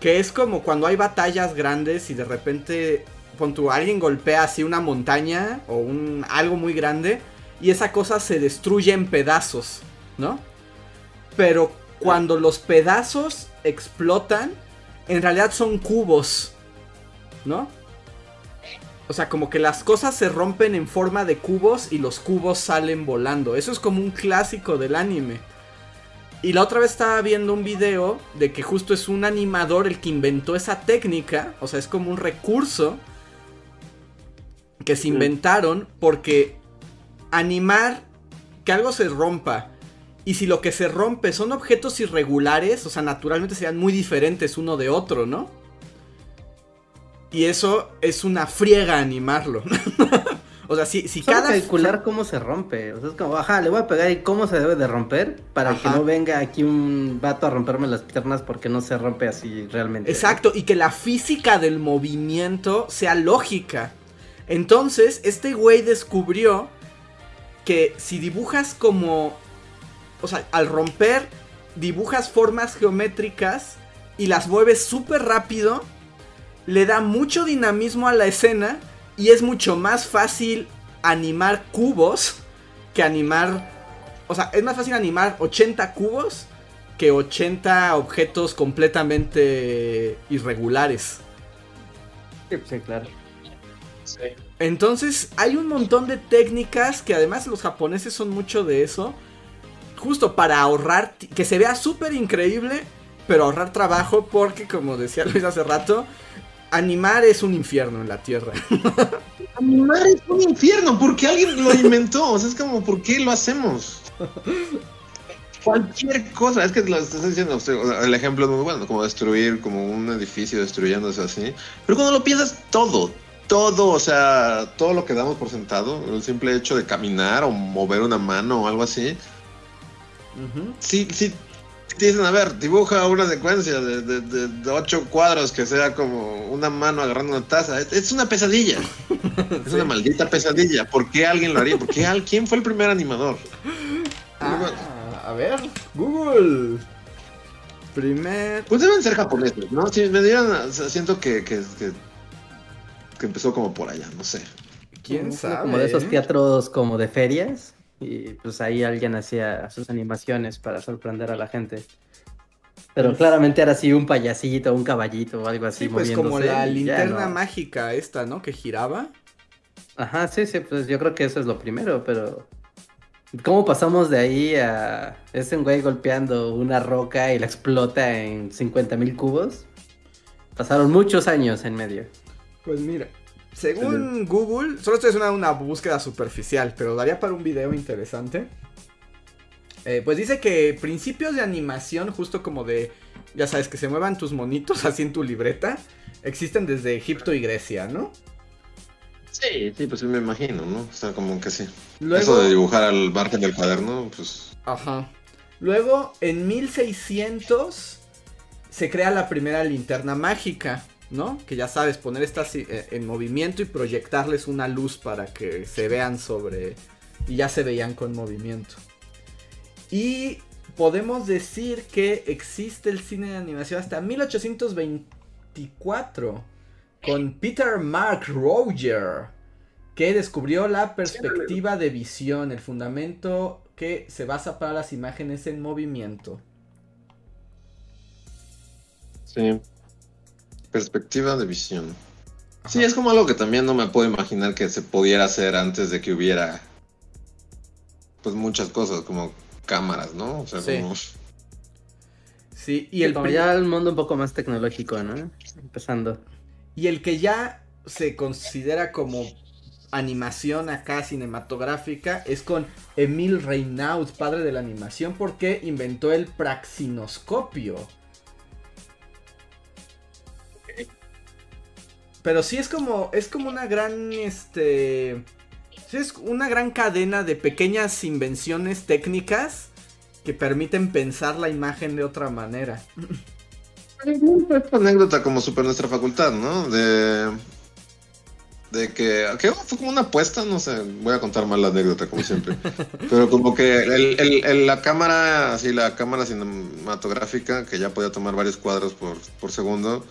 que es como cuando hay batallas grandes y de repente, pon tú, alguien golpea así una montaña o un algo muy grande y esa cosa se destruye en pedazos, ¿no? Pero cuando los pedazos explotan, en realidad son cubos ¿no? O sea, como que las cosas se rompen en forma de cubos y los cubos salen volando. Eso es como un clásico del anime. Y la otra vez estaba viendo un video de que justo es un animador el que inventó esa técnica. O sea, es como un recurso que se inventaron porque animar que algo se rompa y si lo que se rompe son objetos irregulares, o sea, naturalmente serían muy diferentes uno de otro, ¿no? Y eso es una friega animarlo. o sea, si, si Solo cada... calcular cómo se rompe. O sea, es como, ajá, le voy a pegar y cómo se debe de romper para que no venga aquí un vato a romperme las piernas porque no se rompe así realmente. Exacto, y que la física del movimiento sea lógica. Entonces, este güey descubrió que si dibujas como... O sea, al romper, dibujas formas geométricas y las mueves súper rápido, le da mucho dinamismo a la escena y es mucho más fácil animar cubos que animar... O sea, es más fácil animar 80 cubos que 80 objetos completamente irregulares. Sí, sí, claro. Sí. Entonces hay un montón de técnicas que además los japoneses son mucho de eso. Justo para ahorrar, que se vea súper increíble, pero ahorrar trabajo porque como decía Luis hace rato, animar es un infierno en la Tierra. Animar es un infierno, porque alguien lo inventó. O sea, es como, ¿por qué lo hacemos? Cualquier cosa, es que lo estás diciendo, el ejemplo es muy bueno, como destruir, como un edificio destruyéndose así. Pero cuando lo piensas, todo, todo, o sea, todo lo que damos por sentado, el simple hecho de caminar o mover una mano o algo así, Ujú. sí, sí, te dicen, a ver, dibuja una secuencia de, de- de- de ocho cuadros que sea como una mano agarrando una taza. Es, es una pesadilla. Es una maldita pesadilla. ¿Por qué alguien lo haría? ¿Por qué al- ¿Quién fue el primer animador? Ah, a ver, Google. Primer... Pues deben ser japoneses, ¿no? Si me dieran, siento que, que, que, que empezó como por allá, no sé. ¿Quién sabe? Como de esos teatros como de ferias. Y pues ahí alguien hacía sus animaciones para sorprender a la gente. Pero claramente era así un payasito, un caballito o algo así. Sí, pues como la linterna ¿no? mágica esta, ¿no? Que giraba. Ajá, sí, sí, pues yo creo que eso es lo primero, pero ¿cómo pasamos de ahí a ese güey golpeando una roca y la explota en 50 mil cubos? Pasaron muchos años en medio. Pues mira, según Google, solo esto es una, una búsqueda superficial, pero daría para un video interesante. Eh, pues dice que principios de animación, justo como de, ya sabes, que se muevan tus monitos así en tu libreta, existen desde Egipto y Grecia, ¿no? Sí, sí, pues sí me imagino, ¿no? O sea, como que sí. Luego, Eso de dibujar al margen del cuaderno, pues... Ajá. Luego, en 1600 se crea la primera linterna mágica, ¿no? Que ya sabes, poner estas eh, en movimiento y proyectarles una luz para que se vean sobre... Y ya se veían con movimiento. Y podemos decir que existe el cine de animación hasta 1824 con Peter Mark Roger, que descubrió la perspectiva de visión, el fundamento que se basa para las imágenes en movimiento. Sí. Perspectiva de visión. Sí, es como algo que también no me puedo imaginar que se pudiera hacer antes de que hubiera pues muchas cosas como cámaras, ¿no? O sea, Sí. como Sí, y el, ya el mundo un poco más tecnológico, ¿no? Empezando. y el que ya se considera como animación acá cinematográfica es con Emil Reynaud, padre de la animación, porque inventó el praxinoscopio. Pero sí es como es como una gran este sí es una gran cadena de pequeñas invenciones técnicas que permiten pensar la imagen de otra manera. Esta anécdota como super nuestra facultad, ¿no? De de que, que fue como una apuesta, no sé, voy a contar mal la anécdota como siempre, pero como que el- el- el- la cámara, así la cámara cinematográfica que ya podía tomar varios cuadros por, por segundo,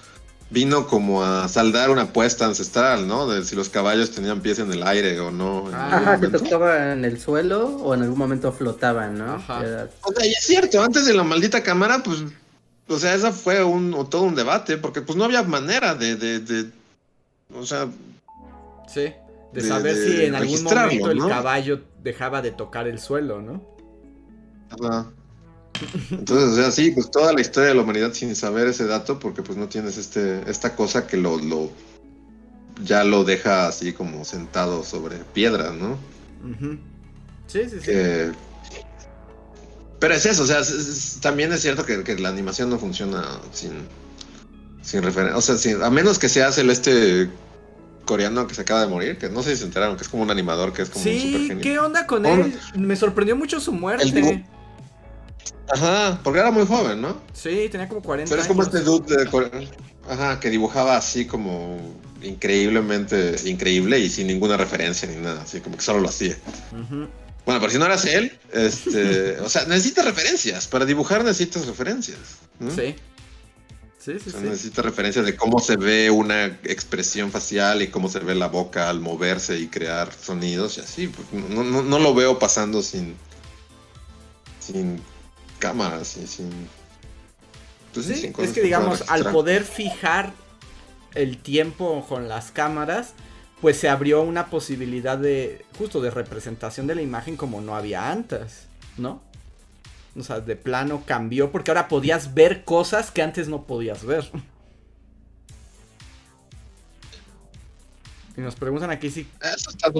vino como a saldar una apuesta ancestral, ¿no? De si los caballos tenían pies en el aire o no. en Ah, Ajá, que momento. tocaba en el suelo o en algún momento flotaban, ¿no? Ajá. Era- O sea, y es cierto, antes de la maldita cámara, pues, o sea, esa fue un, todo un debate, porque pues no había manera de, de, de, o sea, Sí. De, De- saber de si en algún momento el caballo dejaba de tocar el suelo, ¿no? Ajá. Entonces, o sea, sí, pues toda la historia de la humanidad sin saber ese dato, porque pues no tienes este, esta cosa que lo, lo ya lo deja así como sentado sobre piedras, ¿no? Sí, sí, sí. Pero es eso, o sea, es- es- también es cierto que, que la animación no funciona sin, sin referencia. O sea, sin- a menos que seas el este coreano que se acaba de morir, que no sé si se enteraron, que es como un animador que es como un super Sí, genio. ¿qué onda con él? Me sorprendió mucho su El muerte. dibu- Ajá, porque era muy joven, ¿no? Sí, tenía como 40 Pero es como años. este dude de Ajá, que dibujaba así como increíblemente increíble y sin ninguna referencia ni nada, así como que solo lo hacía. Bueno, pero si no eras él, este, o sea, necesitas referencias. Para dibujar necesitas referencias. ¿no? Sí. Sí, sí, O sea, sí. necesitas referencias de cómo se ve una expresión facial y cómo se ve la boca al moverse y crear sonidos y así. pues, no, no, no lo veo pasando sin sin cámaras y sin pues Sí, sin es que digamos, al poder fijar el tiempo con las cámaras, pues se abrió una posibilidad de, justo de representación de la imagen como no había antes, ¿no? O sea, de plano cambió porque ahora podías ver cosas que antes no podías ver. Y nos preguntan aquí si Eso está.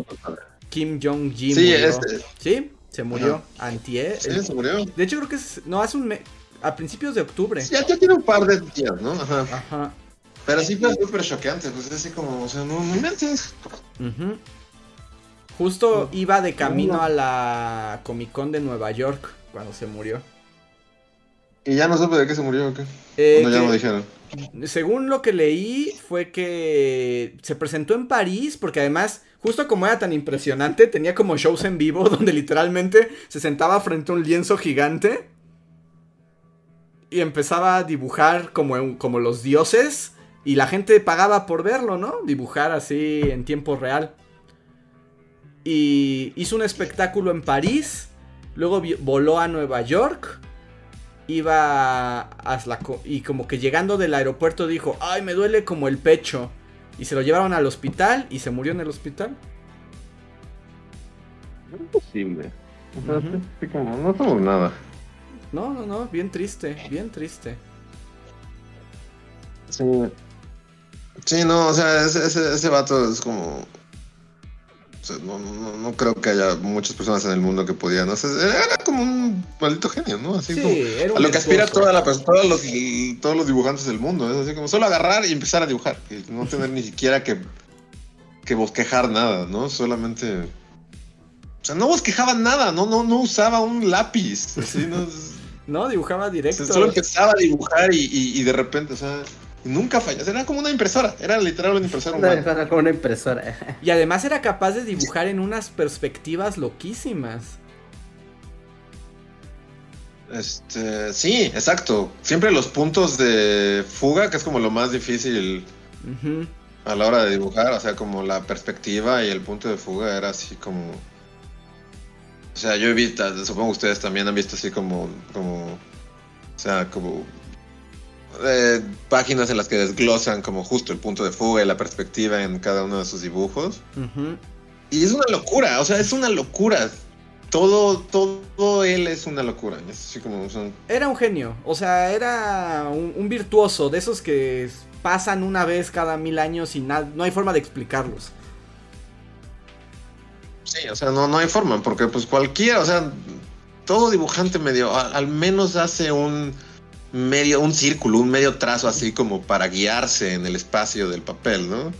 Kim Jong-ji Sí, murió. este- Sí, se murió antier. Sí, se murió. De hecho creo que es, no, hace un mes, a principios de octubre. Ya, ya tiene un par de días, ¿no? Ajá. Ajá. Pero sí fue súper choqueante, pues es así como, o sea, no, no inventes. Ujú. Justo iba de camino a la Comic Con de Nueva York cuando se murió. Y ya no supe de qué se murió o qué. Eh, no, ya no me dijeron. según lo que leí, fue que se presentó en París, porque además, justo como era tan impresionante, tenía como shows en vivo donde literalmente se sentaba frente a un lienzo gigante y empezaba a dibujar como, como los dioses y la gente pagaba por verlo, ¿no? Dibujar así en tiempo real. Y hizo un espectáculo en París, luego voló a Nueva York iba a la co- y como que llegando del aeropuerto dijo, ay, me duele como el pecho. Y se lo llevaron al hospital y se murió en el hospital. No es posible. O sea, como, no somos nada. No, no, no, bien triste, bien triste. Sí. Sí, no, o sea, ese, ese, ese vato es como. O sea, no, no, no creo que haya muchas personas en el mundo que podían. O sea, era como un maldito genio, ¿no? Así Sí, como. era un A lo que aspira toda la, todos, los, todos los dibujantes del mundo. Es así como solo agarrar y empezar a dibujar. Y no tener ni siquiera que, que bosquejar nada, ¿no? Solamente. O sea, no bosquejaba nada, no, no, no usaba un lápiz. Así, ¿no? No, dibujaba O directo. sea, solo empezaba a dibujar y, y- y de repente, o sea, nunca falló. Era como una impresora, era literal una impresora humana. una- como una impresora. Y además era capaz de dibujar en unas perspectivas loquísimas. Este, sí, exacto. Siempre los puntos de fuga, que es como lo más difícil a la hora de dibujar, o sea, como la perspectiva y el punto de fuga era así como... O sea, yo he visto, supongo que ustedes también han visto así como, como, o sea, como eh, páginas en las que desglosan como justo el punto de fuga y la perspectiva en cada uno de sus dibujos. Y es una locura, o sea, es una locura. Todo, todo él es una locura. Es así como, sea, Era un genio, o sea, era un, un virtuoso, de esos que pasan una vez cada mil años y no hay forma de explicarlos. Sí, o sea, no, no hay forma, porque pues cualquiera, o sea, todo dibujante medio, al menos hace un medio, un círculo, un medio trazo así como para guiarse en el espacio del papel, ¿no?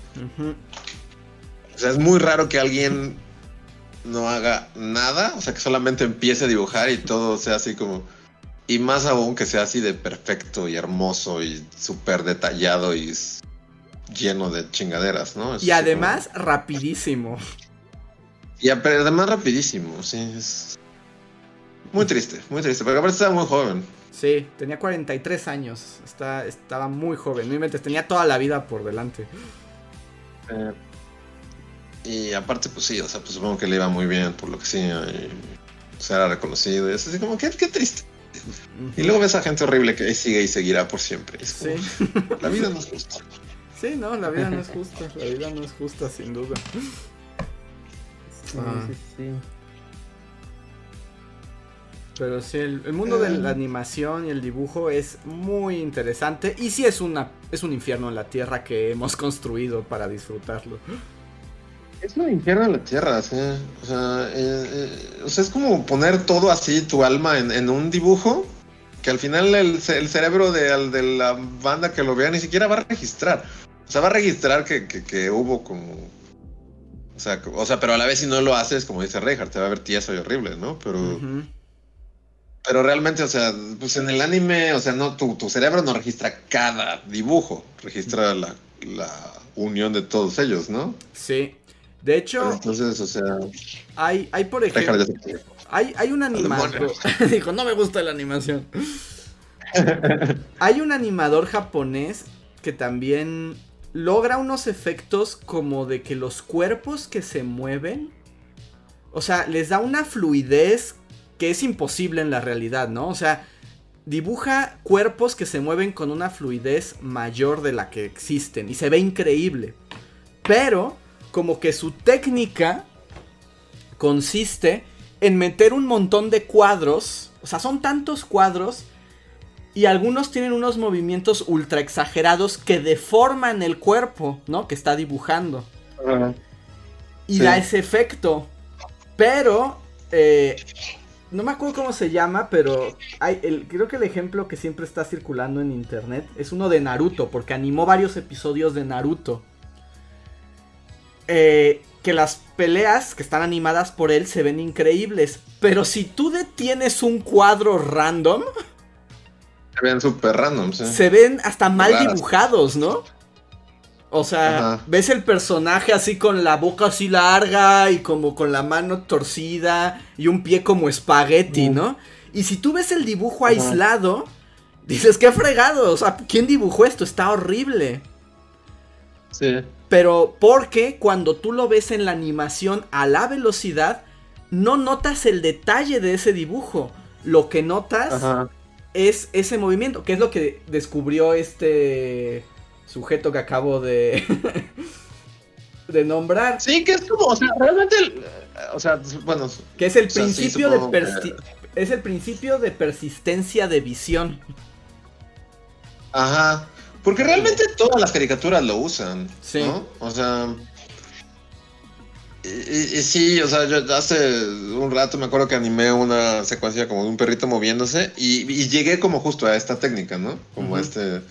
O sea, es muy raro que alguien no haga nada, o sea, que solamente empiece a dibujar y todo sea así como... Y más aún que sea así de perfecto y hermoso y súper detallado y lleno de chingaderas, ¿no? Es Y además, rapidísimo. Y además rapidísimo, sí, es... Muy triste, muy triste, porque aparte estaba muy joven. Sí, tenía 43 años. Está, estaba muy joven. No inventes, tenía toda la vida por delante. Y aparte, pues sí, o sea, pues supongo que le iba muy bien por lo que sea. Y, pues, era reconocido. Y es así como, qué, qué triste. Y luego ves a gente horrible que sigue y seguirá por siempre. Es Sí. La vida no es justa. Sí, no, la vida no es justa, la vida no es justa, sin duda. Sí, Ah. sí, sí. Pero sí, el, el mundo de la animación y el dibujo es muy interesante y sí es una es un infierno en la tierra que hemos construido para disfrutarlo. Es un infierno en la tierra, sí. O sea, eh, eh, o sea, es como poner todo así, tu alma en, en un dibujo, que al final el, el cerebro de, de la banda que lo vea ni siquiera va a registrar. O sea, va a registrar que, que- que hubo como... O sea, o sea, pero a la vez si no lo haces, como dice Reinhardt, te va a ver tieso y horrible, ¿no? Pero. Pero realmente, o sea, pues en el anime, o sea, no, tu, tu cerebro no registra cada dibujo, registra la, la unión de todos ellos, ¿no? Sí. De hecho, Entonces, o sea, hay, hay por ejemplo, hay, hay un animador. Dijo, no me gusta la animación. hay un animador japonés que también logra unos efectos como de que los cuerpos que se mueven, o sea, les da una fluidez que es imposible en la realidad, ¿no? O sea, dibuja cuerpos que se mueven con una fluidez mayor de la que existen y se ve increíble. Pero como que su técnica consiste en meter un montón de cuadros, o sea, son tantos cuadros y algunos tienen unos movimientos ultra exagerados que deforman el cuerpo, ¿no? Que está dibujando. Y Sí. da ese efecto. Pero, eh, no me acuerdo cómo se llama, pero hay el, creo que el ejemplo que siempre está circulando en internet es uno de Naruto, porque animó varios episodios de Naruto. Eh, que las peleas que están animadas por él se ven increíbles. Pero si tú detienes un cuadro random, Se ven súper random, sí. se ven hasta mal Raras. dibujados, ¿no? O sea, Ajá. ves el personaje así con la boca así larga y como con la mano torcida y un pie como espagueti, ¿no? Y si tú ves el dibujo Ajá. aislado, dices, qué fregado, o sea, ¿quién dibujó esto? Está horrible. Sí. Pero porque cuando tú lo ves en la animación a la velocidad, no notas el detalle de ese dibujo. Lo que notas Ajá. es ese movimiento, que es lo que descubrió este sujeto que acabo de, de nombrar, Sí, que es como, o sea, realmente, el- o sea, bueno, que es el o sea, sí, principio de que- es el principio de persistencia de visión. ajá. Porque realmente todas las caricaturas lo usan, Sí. ¿no? O sea, y, y- y sí, o sea, yo hace un rato me acuerdo que animé una secuencia como de un perrito moviéndose y, y llegué como justo a esta técnica, ¿no? Como este...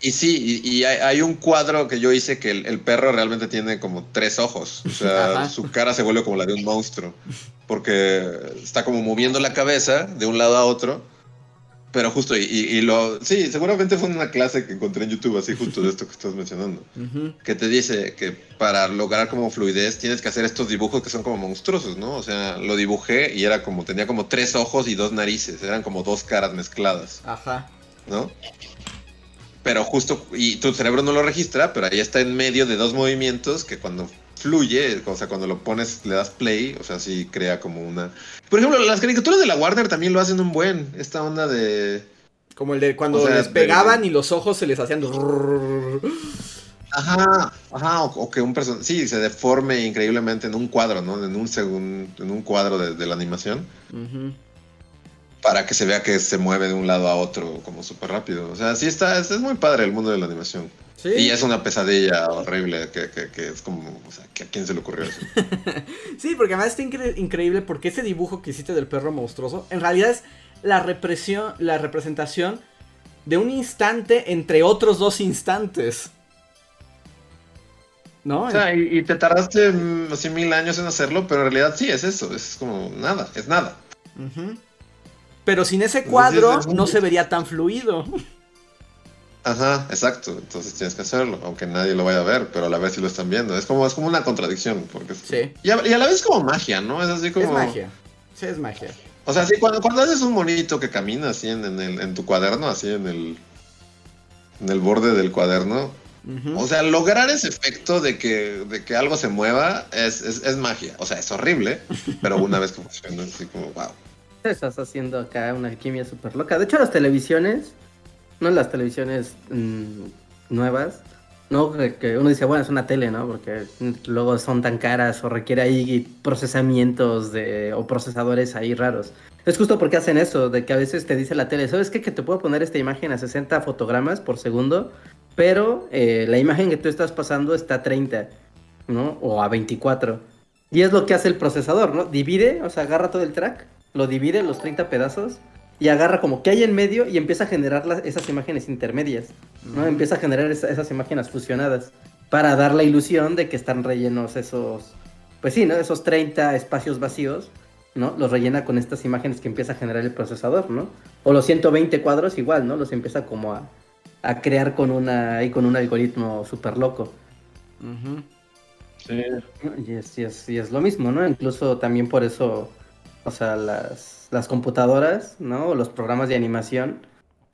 Y sí, y, y hay, hay un cuadro que yo hice que el, el perro realmente tiene como tres ojos. O sea, Ajá. su cara se vuelve como la de un monstruo. Porque está como moviendo la cabeza de un lado a otro. Pero justo, y, y- lo... Sí, seguramente fue una clase que encontré en YouTube, así justo de esto que estás mencionando. Que te dice que para lograr como fluidez tienes que hacer estos dibujos que son como monstruosos, ¿no? O sea, lo dibujé y era como, tenía como tres ojos y dos narices. Eran como dos caras mezcladas. Ajá. ¿no? Pero justo, y tu cerebro no lo registra, pero ahí está en medio de dos movimientos que cuando fluye, o sea, cuando lo pones, le das play, o sea, sí crea como una... Por ejemplo, las caricaturas de la Warner también lo hacen un buen, esta onda de... Como el de cuando O sea, les de- pegaban y los ojos se les hacían... Ajá, ajá, o, o que un personaje, sí, se deforme increíblemente en un cuadro, ¿no? En un segundo, en un cuadro de, de la animación, Ujú. Para que se vea que se mueve de un lado a otro como súper rápido. O sea, sí está, es, es muy padre el mundo de la animación. Sí. Y es una pesadilla horrible que, que, que es como, o sea, ¿que ¿a quién se le ocurrió eso? Sí, porque además está incre- increíble porque ese dibujo que hiciste del perro monstruoso en realidad es la represión, la representación de un instante entre otros dos instantes. ¿No? O sea, y, y te tardaste mm, así mil años en hacerlo, pero en realidad sí es eso, es como nada, es nada. Ujú. Pero sin ese cuadro es un- no se vería tan fluido. Ajá, exacto, entonces tienes que hacerlo, aunque nadie lo vaya a ver, pero a la vez sí lo están viendo. Es como, es como una contradicción, porque Sí. y, a, y a la vez es como magia, ¿no? Es así como... Es magia. Sí, es magia. O sea, sí, cuando, cuando haces un monito que camina así en, en el, en tu cuaderno, así en el, en el borde del cuaderno. O sea, lograr ese efecto de que, de que algo se mueva es, es, es magia. O sea, es horrible, pero una vez que funciona, es así como, wow. Estás haciendo acá una alquimia súper loca. De hecho, las televisiones, no las televisiones mm, nuevas, ¿no? Que uno dice, bueno, es una tele, ¿no? Porque luego son tan caras o requiere ahí procesamientos de, o procesadores ahí raros. Es justo porque hacen eso, de que a veces te dice la tele, ¿sabes qué? Que te puedo poner esta imagen a 60 fotogramas por segundo, pero eh, la imagen que tú estás pasando está a 30, ¿no? O a 24. Y es lo que hace el procesador, ¿no? Divide, o sea, agarra todo el track, lo divide en los 30 pedazos y agarra como que hay en medio y empieza a generar esas imágenes intermedias, ¿no? Empieza a generar esas imágenes fusionadas para dar la ilusión de que están rellenos esos, pues sí, ¿no? Esos 30 espacios vacíos ¿no? Los rellena con estas imágenes que empieza a generar el procesador, ¿no? O los 120 cuadros igual, ¿no? Los empieza como a, crear con una y con un algoritmo súper loco. Sí. Y es, y, es, lo mismo, ¿no? Incluso también por eso, o sea, las, las computadoras, ¿no? O los programas de animación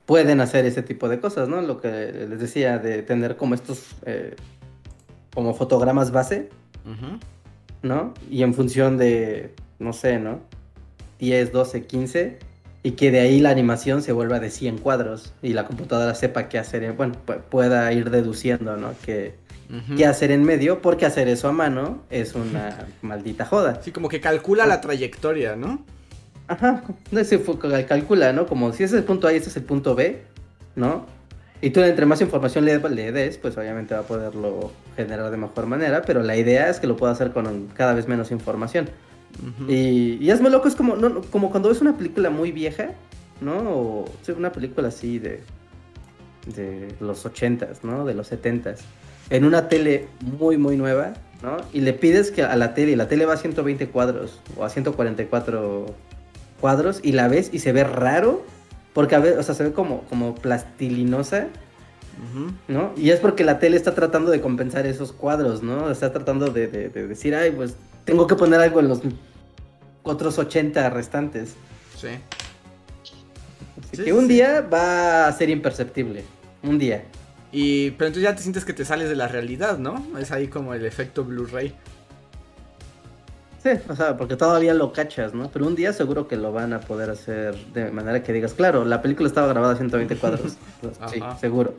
pueden hacer ese tipo de cosas, ¿no? Lo que les decía, de tener como estos, eh, como fotogramas base, ¿no? Y en función de, no sé, ¿no? 10, 12, 15, y que de ahí la animación se vuelva de 100 cuadros y la computadora sepa qué hacer, bueno, pueda ir deduciendo, ¿no? Que, qué hacer en medio, porque hacer eso a mano es una maldita joda. Sí, como que calcula la trayectoria, ¿no? Ajá, no se calcula, ¿no? Como si ese es el punto A y ese es el punto B, ¿no? Y tú entre más información le, le, des, pues obviamente va a poderlo generar de mejor manera, pero la idea es que lo pueda hacer con cada vez menos información y, y es muy loco, es como, no, como cuando ves una película muy vieja, ¿no? O una película así de, de los ochentas, ¿no? De los setentas. En una tele muy, muy nueva, ¿no? Y le pides que a la tele, y la tele va a 120 cuadros o a 144 cuadros y la ves y se ve raro, porque a veces, o sea, se ve como, como plastilinosa, ¿no? Y es porque la tele está tratando de compensar esos cuadros, ¿no? Está tratando de, de decir, ay, pues tengo que poner algo en los otros 80 restantes. Sí. Así que un día va a ser imperceptible. Un día. Y, pero entonces ya te sientes que te sales de la realidad, ¿no? Es ahí como el efecto Blu-ray. Sí, o sea, porque todavía lo cachas, ¿no? Pero un día seguro que lo van a poder hacer de manera que digas, claro, la película estaba grabada a 120 cuadros. sí, seguro.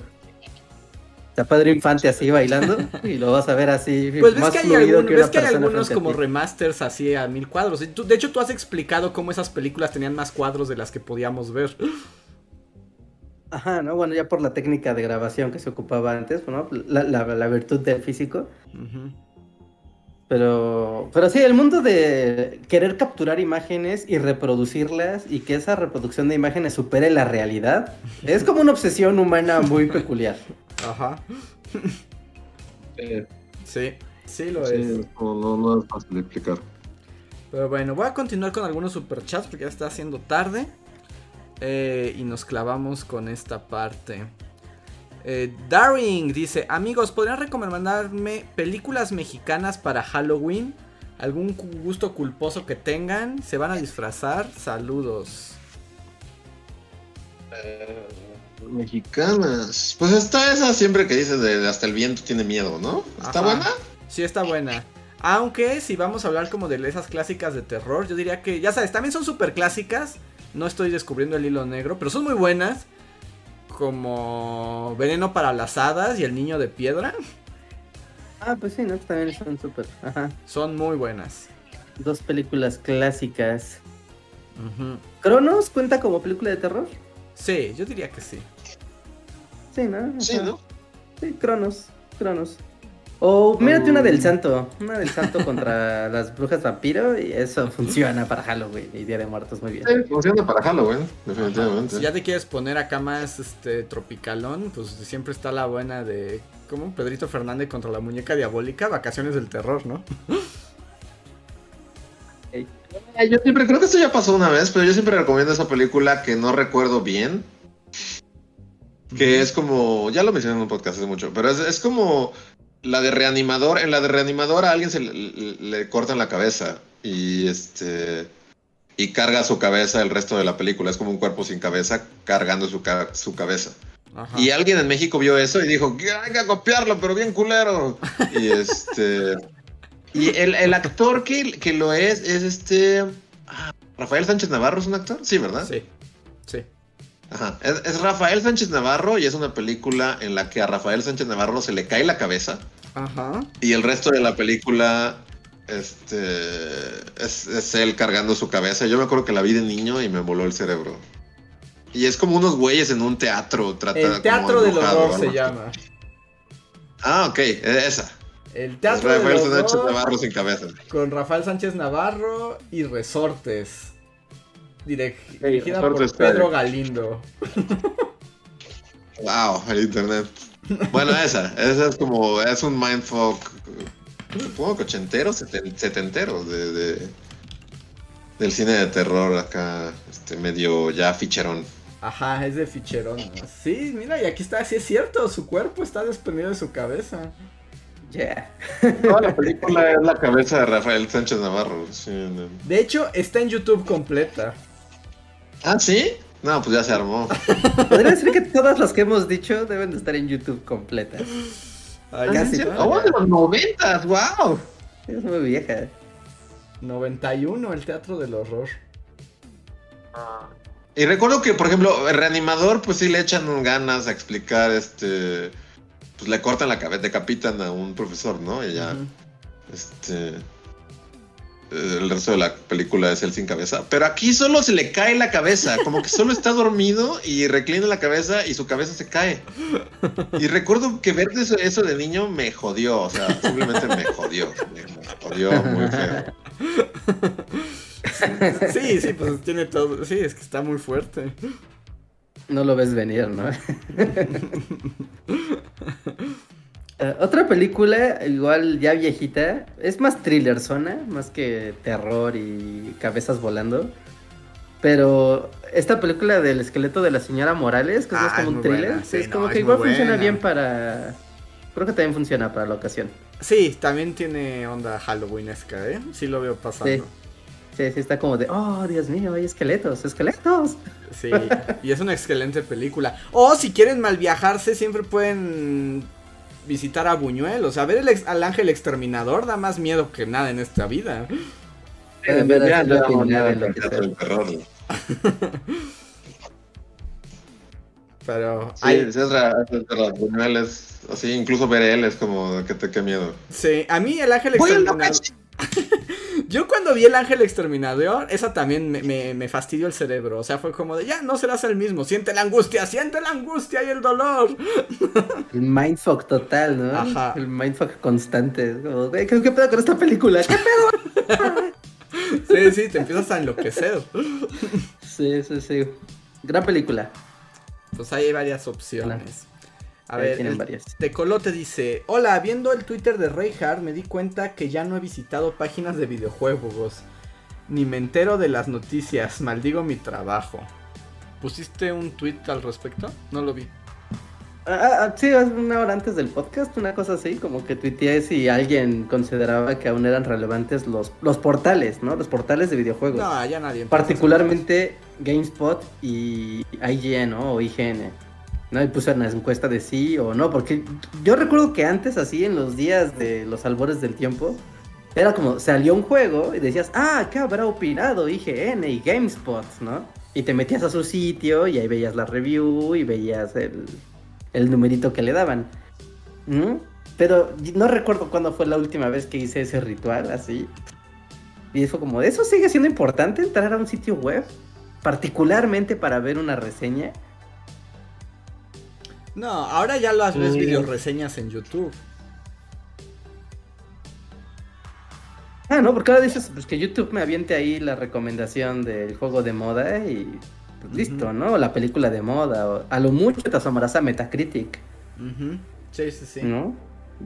Está Pedro Infante así bailando y lo vas a ver así pues ves que hay, ves que hay algunos como remasters así a mil cuadros. De hecho, tú has explicado cómo esas películas tenían más cuadros de las que podíamos ver. Ajá, ¿no? Bueno, ya por la técnica de grabación que se ocupaba antes, ¿no? La, la, virtud del físico. Pero, pero sí, el mundo de querer capturar imágenes y reproducirlas y que esa reproducción de imágenes supere la realidad es como una obsesión humana muy peculiar. Ajá. sí, sí lo es. No, no, es fácil de explicar. Pero bueno, voy a continuar con algunos superchats porque ya está haciendo tarde. Eh, y nos clavamos con esta parte. Eh, Daring dice, amigos, ¿podrían recomendarme películas mexicanas para Halloween? ¿Algún gusto culposo que tengan? ¿Se van a disfrazar? Saludos. Eh, mexicanas. Pues está esa siempre que dices de hasta el viento tiene miedo, ¿no? ¿Está buena? Sí, está buena. Aunque si vamos a hablar como de esas clásicas de terror, yo diría que, ya sabes, también son súper clásicas. No estoy descubriendo el hilo negro, pero son muy buenas. Como Veneno para las Hadas y El Niño de Piedra. Ah, pues sí, ¿no? También son súper. Son muy buenas. Dos películas clásicas. ¿Cronos cuenta como película de terror? Sí, yo diría que sí. Sí, ¿no? sí, ¿no? Sí, Cronos, Cronos. O mírate una del oh. santo, una del santo contra las brujas vampiro y eso funciona para Halloween y Día de Muertos muy bien. Sí, funciona para Halloween, definitivamente. Si ya te quieres poner acá más este tropicalón, pues siempre está la buena de ¿cómo? Pedrito Fernández contra la muñeca diabólica, vacaciones del terror, ¿no? Yo siempre creo que esto ya pasó una vez, pero yo siempre recomiendo esa película que no recuerdo bien. Que es como, ya lo mencioné en un podcast hace mucho, pero es, como la de reanimador. En la de reanimador a alguien se le, cortan la cabeza y este y carga su cabeza el resto de la película. Es como un cuerpo sin cabeza cargando su, su cabeza. Y alguien en México vio eso y dijo, hay que copiarlo, pero bien culero. y este y el, actor que, que, lo es, es este. Ah, Rafael Sánchez Navarro es un actor, sí, ¿verdad? Sí. Ajá. Es, es Rafael Sánchez Navarro y es una película en la que a Rafael Sánchez Navarro se le cae la cabeza Ajá. y el resto de la película este, es, es él cargando su cabeza. Yo me acuerdo que la vi de niño y me voló el cerebro. Y es como unos güeyes en un teatro. Trata, El teatro del horror se llama. Ah, ok, esa. El teatro del Rafael Sánchez horror Navarro sin cabeza. con Rafael Sánchez Navarro y Resortes. Dirigida por Pedro. Galindo. Wow, el internet. Bueno, esa, esa es como, es un mindfuck, supongo que ochentero, seten- setentero, de, de- del cine de terror acá, este, medio ya ficherón. Ajá, es de ficherón. Sí, mira, y aquí está, sí es cierto, su cuerpo está desprendido de su cabeza. Ya. Toda la película es la cabeza de Rafael Sánchez Navarro. sí, no. De hecho, está en YouTube completa. Ah, ¿sí? No, pues ya se armó. Podría decir que todas las que hemos dicho deben de estar en YouTube completas. Ay, Ah, casi ¿sí? ¡Oh, de los noventas! ¡Wow! Es muy vieja. 91, el teatro del horror. Y recuerdo que, por ejemplo, el reanimador, pues sí le echan ganas a explicar, este, pues le cortan la cabeza, decapitan a un profesor, ¿no? Y ya, este, el resto de la película es él sin cabeza. Pero aquí solo se le cae la cabeza, como que solo está dormido y reclina la cabeza y su cabeza se cae. Y recuerdo que ver eso, eso de niño me jodió, o sea, simplemente me jodió, me, me jodió muy feo. Sí, sí, pues tiene todo. Sí, es que está muy fuerte. No lo ves venir, ¿no? Eh, otra película, igual ya viejita, es más thriller zona, más que terror y cabezas volando. Pero esta película del esqueleto de la señora Morales, que es Ah, como es un thriller, buena, sí, es no, como es que igual funciona bien para... Creo que también funciona para la ocasión. Sí, también tiene onda Halloweenesca, ¿eh? Sí lo veo pasando. Sí, sí, está como de, oh, Dios mío, hay esqueletos, esqueletos. Sí, y es una excelente película. O si quieren mal viajarse, siempre pueden visitar a Buñuel. O sea, ver el ex- al ángel exterminador da más miedo que nada en esta vida. Pueden ver Ya, ya, ya. Pero Sí, hay- es raro, es raro. Buñuel es así, incluso ver él es como que te qué miedo. sí, a mí el ángel exterminador. Yo cuando vi el ángel exterminador, esa también me, me, me fastidió el cerebro. O sea, fue como de ya no serás el mismo. Siente la angustia, siente la angustia y el dolor. El mindfuck total, ¿no? Ajá. El mindfuck constante. es como, "Güey, ¿qué, qué pedo con esta película? ¿Qué pedo? Sí, sí, te empiezas a enloquecer. Sí, sí, sí. Gran película. Pues ahí hay varias opciones. A Ahí ver, tienen el varias. Tecolote dice, hola, viendo el Twitter de Reinhardt me di cuenta que ya no he visitado páginas de videojuegos. Ni me entero de las noticias, maldigo mi trabajo. ¿Pusiste un tweet al respecto? No lo vi. Ah, ah, sí, hace una hora antes del podcast, una cosa así, como que tuiteé si alguien consideraba que aún eran relevantes los, los portales, ¿no? Los portales de videojuegos. No, ya nadie. Particularmente GameSpot y IGN, ¿no? O IGN. ¿No? Y puse una encuesta de sí o no, porque yo recuerdo que antes, así en los días de los albores del tiempo, era como, salió un juego y decías, ah, ¿qué habrá opinado IGN y GameSpot, ¿no? Y te metías a su sitio y ahí veías la review y veías el, el numerito que le daban. Pero no recuerdo cuándo fue la última vez que hice ese ritual así. Y fue como, ¿eso sigue siendo importante entrar a un sitio web? Particularmente para ver una reseña. No, ahora ya las ves Mm. video reseñas en YouTube. Ah, no, porque ahora dices pues, que YouTube me aviente ahí la recomendación del juego de moda y pues, listo. ¿no? La película de moda. o a lo mucho te asomarás a Metacritic, Ujú. Sí, sí, sí. ¿no?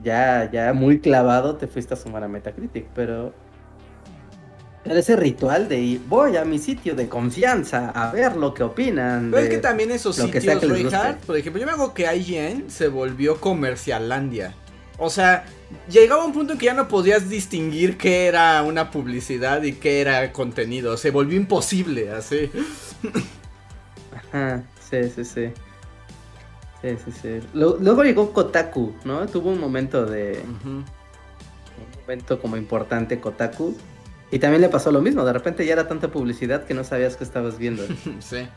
Ya, ya muy clavado te fuiste a sumar a Metacritic, pero... Ese ritual de ir, voy a mi sitio de confianza a ver lo que opinan. Pero es que también esos que sitios, que guste. Reinhardt, por ejemplo, yo me hago que IGN se volvió comercialandia. O sea, llegaba un punto en que ya no podías distinguir qué era una publicidad y qué era contenido. Se volvió imposible, así. Ajá, sí, sí, sí. Sí, sí, sí. Lu- Luego llegó Kotaku, ¿no? Tuvo un momento de... Un momento como importante Kotaku. Y también le pasó lo mismo, de repente ya era tanta publicidad que no sabías que estabas viendo. Sí.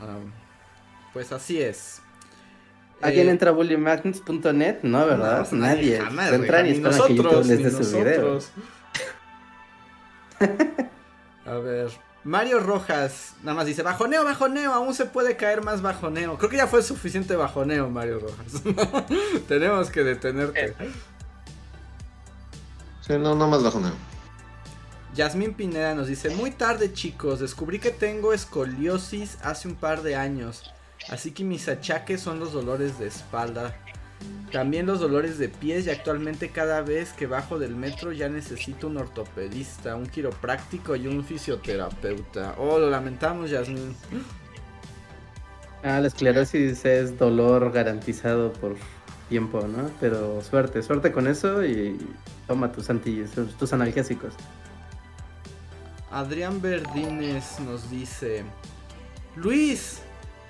Um, pues así es. ¿Alguien Eh, entra a bullymagnets.net? No, ¿verdad? no, Nadie. jamás, entran ni y esperan a que YouTube nosotros, les ni dé su video. nosotros. A ver, Mario Rojas nada más dice, bajoneo, bajoneo, aún se puede caer más bajoneo. Creo que ya fue suficiente bajoneo, Mario Rojas. Tenemos que detenerte. Sí, no, no más bajoneo. Yasmín Pineda nos dice, muy tarde chicos, descubrí que tengo escoliosis hace un par de años, así que mis achaques son los dolores de espalda, también los dolores de pies y actualmente cada vez que bajo del metro ya necesito un ortopedista, un quiropráctico y un fisioterapeuta. Oh, lo lamentamos Yasmín. Ah, la esclerosis es dolor garantizado por tiempo, ¿no? Pero suerte, suerte con eso y toma tus anti, tus analgésicos. Adrián Verdines nos dice, Luis,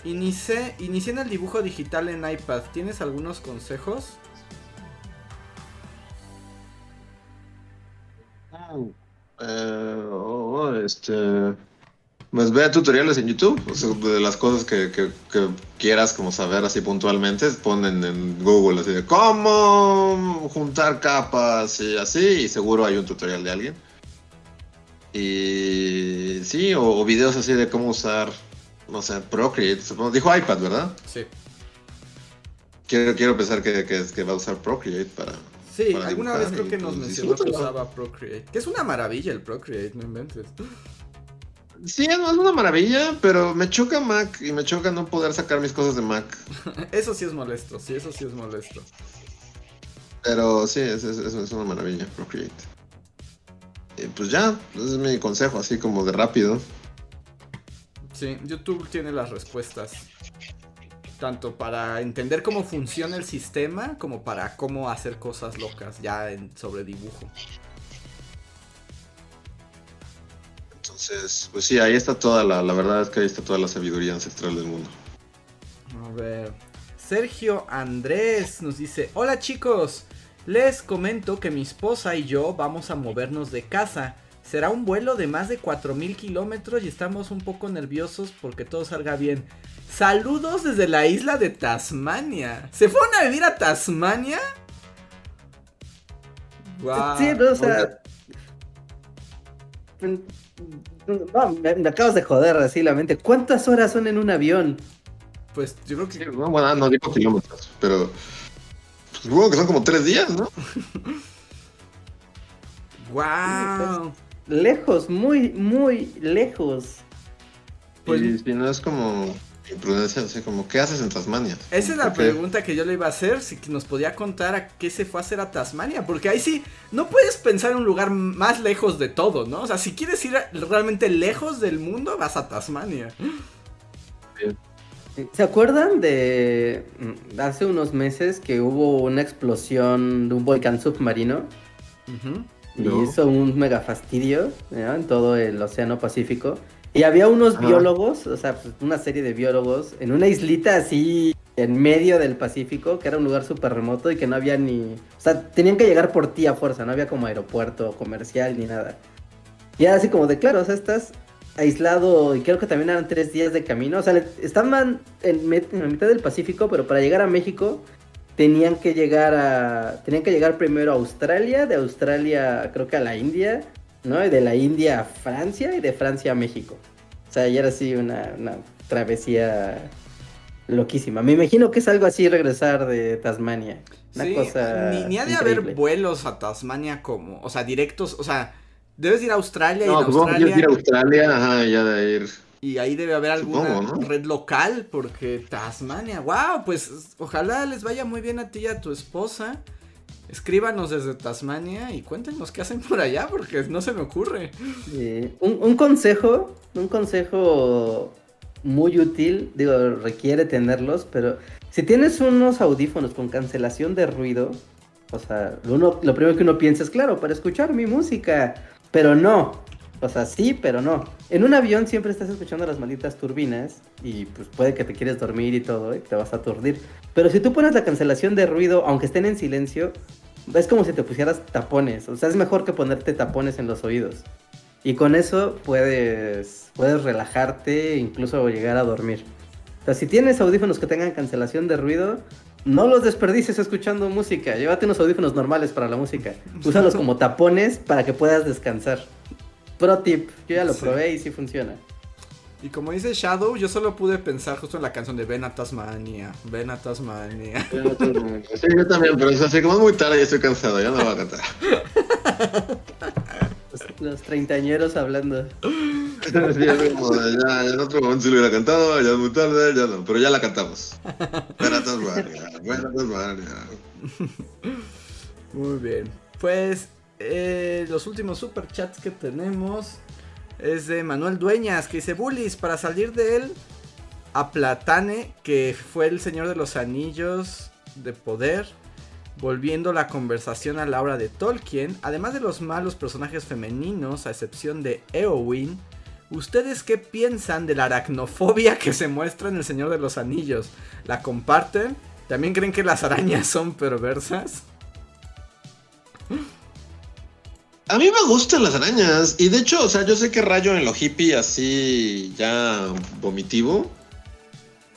inicié, inicié en el dibujo digital en iPad, ¿tienes algunos consejos? Eh, oh, este. Pues vea tutoriales en YouTube, o sea, de las cosas que, que- que quieras como saber así puntualmente, ponen en Google así de cómo juntar capas y así, y seguro hay un tutorial de alguien. Y sí, o, o videos así de cómo usar, no sé, Procreate, supongo. Dijo iPad, ¿verdad? Sí. Quiero, quiero pensar que, que, va a usar Procreate para... Sí, Para alguna vez creo que nos mencionó que usaba Procreate. Que es una maravilla el Procreate, no inventes. Sí, no es una maravilla, pero me choca Mac y me choca no poder sacar mis cosas de Mac. Eso sí es molesto, sí, eso sí es molesto. Pero sí, es, es- es- es una maravilla, Procreate. Y pues ya, ese es mi consejo, así como de rápido. Sí, YouTube tiene las respuestas. Tanto para entender cómo funciona el sistema, como para cómo hacer cosas locas ya en, sobre dibujo. Entonces, pues sí, ahí está toda la, la verdad es que ahí está toda la sabiduría ancestral del mundo. A ver. Sergio Andrés nos dice: Hola chicos, les comento que mi esposa y yo vamos a movernos de casa. Será un vuelo de más de 4000 kilómetros y estamos un poco nerviosos porque todo salga bien. Saludos desde la isla de Tasmania. ¿Se fueron a vivir a Tasmania? Guau. Sí, no, o sea. No, me, me acabas de joder así la mente. ¿Cuántas horas son en un avión? Pues yo creo que Sí, no, bueno, no digo kilómetros, pero pues, supongo que son como tres días, ¿no? ¡Wow! Lejos, muy, muy lejos. Pues- y si no es como imprudencia, así como, ¿qué haces en Tasmania? Esa es la pregunta que yo le iba a hacer, si que nos podía contar a qué se fue a hacer a Tasmania, porque ahí sí, no puedes pensar en un lugar más lejos de todo, ¿no? O sea, si quieres ir realmente lejos del mundo, vas a Tasmania. ¿Se acuerdan de mm, hace unos meses que hubo una explosión de un volcán submarino? Y No. hizo un mega fastidio ¿no? en todo el Océano Pacífico. Y había unos Ajá. biólogos, o sea, pues, una serie de biólogos, en una islita así en medio del Pacífico, que era un lugar súper remoto y que no había ni... O sea, tenían que llegar por ti a fuerza, no había como aeropuerto comercial ni nada. Y era así como de, claro, o sea, estás aislado y creo que también eran tres días de camino. O sea, estaban en, en la mitad del Pacífico, pero para llegar a México tenían que llegar a tenían que llegar primero a Australia, de Australia creo que a la India, ¿no? Y de la India a Francia y de Francia a México. O sea, ya era así una, una travesía loquísima. Me imagino que es algo así regresar de Tasmania. Una Sí, cosa ni, ni ha de increíble. haber vuelos a Tasmania como, o sea, directos, o sea, debes ir a Australia y No, en supongo que Australia quieres ir a Australia, ajá, y ya de ir. y ahí debe haber alguna Supongo, ¿no? red local porque Tasmania, wow, pues ojalá les vaya muy bien a ti y a tu esposa. Escríbanos desde Tasmania y cuéntenos qué hacen por allá porque no se me ocurre. Un, un consejo, un consejo muy útil, digo, requiere tenerlos, pero si tienes unos audífonos con cancelación de ruido, o sea, uno- lo primero que uno piensa es, claro, para escuchar mi música, pero no, o sea, sí, pero no. En un avión siempre estás escuchando las malditas turbinas y pues puede que te quieres dormir y todo y te vas a aturdir. Pero si tú pones la cancelación de ruido, aunque estén en silencio, es como si te pusieras tapones. O sea, es mejor que ponerte tapones en los oídos. Y con eso puedes, puedes relajarte e incluso llegar a dormir. O sea, si tienes audífonos que tengan cancelación de ruido, no los desperdicies escuchando música. Llévate unos audífonos normales para la música. Úsalos como tapones para que puedas descansar. Pro tip, yo ya lo Sí. probé y sí funciona. Y como dice Shadow, yo solo pude pensar justo en la canción de Ven a Tasmania, Ven a Tasmania. Sí, yo también, pero es así como es muy tarde y estoy cansado, ya no voy a cantar. Los, los treintañeros hablando. Sí, como, ya en otro momento sí lo hubiera cantado, ya es muy tarde, ya no, pero ya la cantamos. Ven a Tasmania, ven a Tasmania. Muy bien. Pues eh, los últimos superchats que tenemos es de Manuel Dueñas que dice Bullies para salir de él a Platane que fue el señor de los anillos de poder volviendo la conversación a la obra de Tolkien además de los malos personajes femeninos a excepción de Eowyn ¿Ustedes qué piensan de la aracnofobia que se muestra en El Señor de los Anillos? ¿La comparten? ¿También creen que las arañas son perversas? A mí me gustan las arañas. Y de hecho, o sea, yo sé que rayo en lo hippie así ya vomitivo.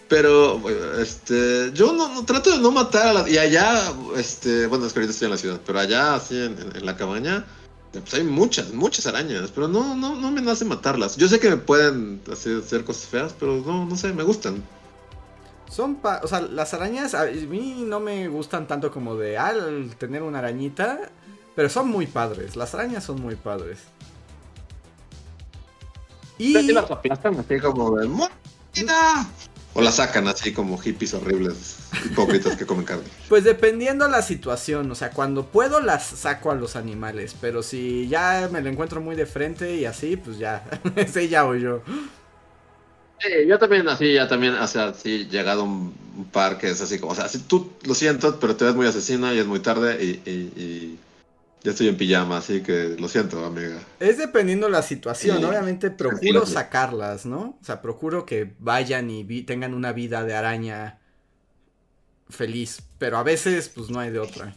Pero, este, yo no, trato de no matar a las... Y allá, este, bueno, es que ahorita estoy en la ciudad, pero allá, así en, la cabaña, pues hay muchas, muchas arañas, pero no, no, no me nace matarlas. Yo sé que me pueden hacer, cosas feas, pero no, no sé, me gustan. Son, pa- o sea, las arañas a mí no me gustan tanto como de al tener una arañita, pero son muy padres. Las arañas son muy padres. Y Sí, las aplastan así como de... "Mordida". O las sacan así como hippies horribles, hipócritas que comen carne. pues dependiendo la situación, o sea, cuando puedo las saco a los animales, pero si ya me lo encuentro muy de frente y así, pues ya, es ella o yo. Sí, yo también así, ya también, o sea, sí, llegado a un, un par que es así como, o sea, si tú lo siento, pero te ves muy asesina y es muy tarde y, y- y ya estoy en pijama, así que lo siento, amiga. Es dependiendo la situación, Sí. obviamente procuro sí. sacarlas, ¿no? O sea, procuro que vayan y vi- tengan una vida de araña feliz, pero a veces pues no hay de otra.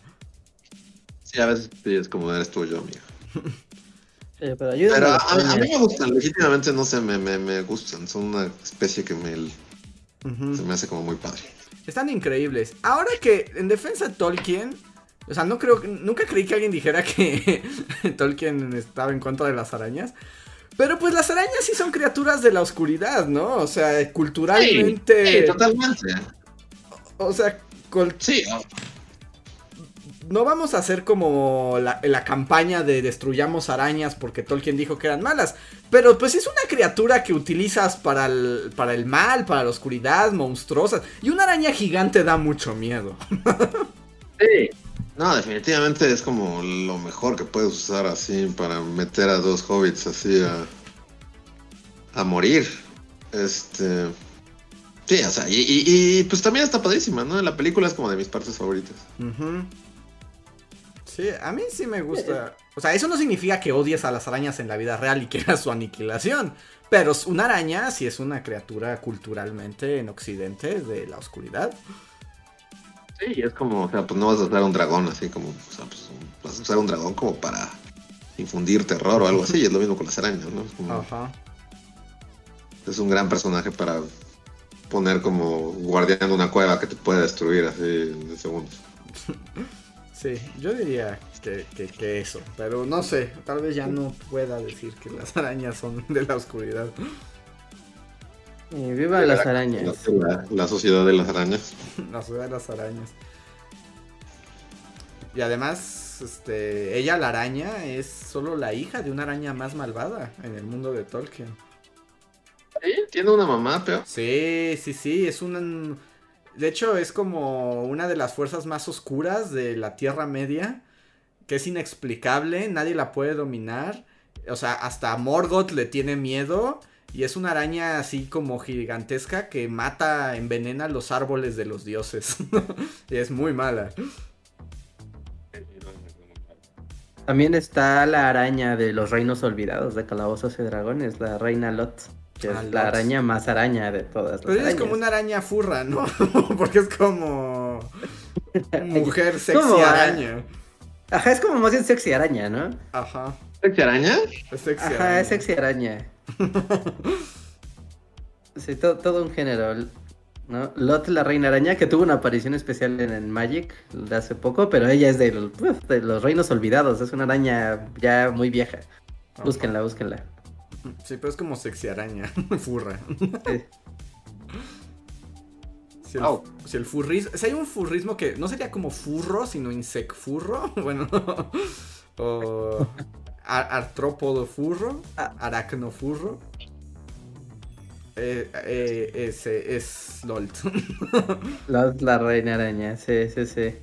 Sí, a veces sí, es como eres tú y yo, amiga. Sí, pero Pero a a, mí me gustan, legítimamente no sé, me, me, me gustan, son una especie que me, se me hace como muy padre. Están increíbles. Ahora que en defensa de Tolkien, o sea, no creo, nunca creí que alguien dijera que Tolkien estaba en contra de las arañas. Pero pues las arañas sí son criaturas de la oscuridad, ¿no? O sea, culturalmente. Sí, sí, totalmente. o sea, col- Sí, no vamos a hacer como la, la campaña de destruyamos arañas porque Tolkien dijo que eran malas. Pero pues es una criatura que utilizas para el, para el mal, para la oscuridad, monstruosa. Y una araña gigante da mucho miedo. Sí. No, definitivamente es como lo mejor que puedes usar así para meter a dos hobbits así a, a morir. Este. Sí, o sea, y, pues también está padrísima, ¿no? La película es como de mis partes favoritas. Sí, a mí sí me gusta. O sea, eso no significa que odies a las arañas en la vida real y quieras su aniquilación. Pero una araña sí es una criatura culturalmente en Occidente de la oscuridad. Sí, es como, o sea, pues no vas a usar un dragón así como, o sea, pues vas a usar un dragón como para infundir terror o algo así. Y es lo mismo con las arañas, ¿no? Es, como- Ajá. es un gran personaje para poner como guardián de una cueva que te puede destruir así en segundos. Sí, yo diría que, que- que eso. Pero no sé, tal vez ya no pueda decir que las arañas son de la oscuridad. Y viva las arañas. La, la sociedad de las arañas. La ciudad de las arañas. Y además, este, ella, la araña, es solo la hija de una araña más malvada en el mundo de Tolkien. Sí, tiene una mamá, pero. Sí, sí, sí, es un... De hecho, es como una de las fuerzas más oscuras de la Tierra Media, que es inexplicable, nadie la puede dominar. O sea, hasta Morgoth le tiene miedo. Y es una araña así como gigantesca que mata, envenena los árboles de los dioses. y es muy mala. También está la araña de los reinos olvidados de Calabozos y Dragones, la reina Lot, que Ah, es Lot. la araña más araña de todas Pero es como una araña furra, ¿no? Porque es como... Mujer sexy araña. Ajá, es como más bien sexy araña, ¿no? Ajá. ¿Sexy araña? Es sexy Ajá, araña. es sexy araña. Sí, to- todo un género. ¿no? Lot la reina araña, que tuvo una aparición especial en, el Magic de hace poco, pero ella es de, los- uf, de los reinos olvidados, es una araña ya muy vieja. Búsquenla, búsquenla. Sí, pero es como sexy araña, furra. Sí. Si el, Au. si el furrismo. Si hay un furrismo que no sería como furro, sino insecfurro. Bueno. o. ar- artrópodo furro. Ah. Aracnofurro. Eh, eh, ese es LOLT. Lot la reina araña, sí, sí, sí.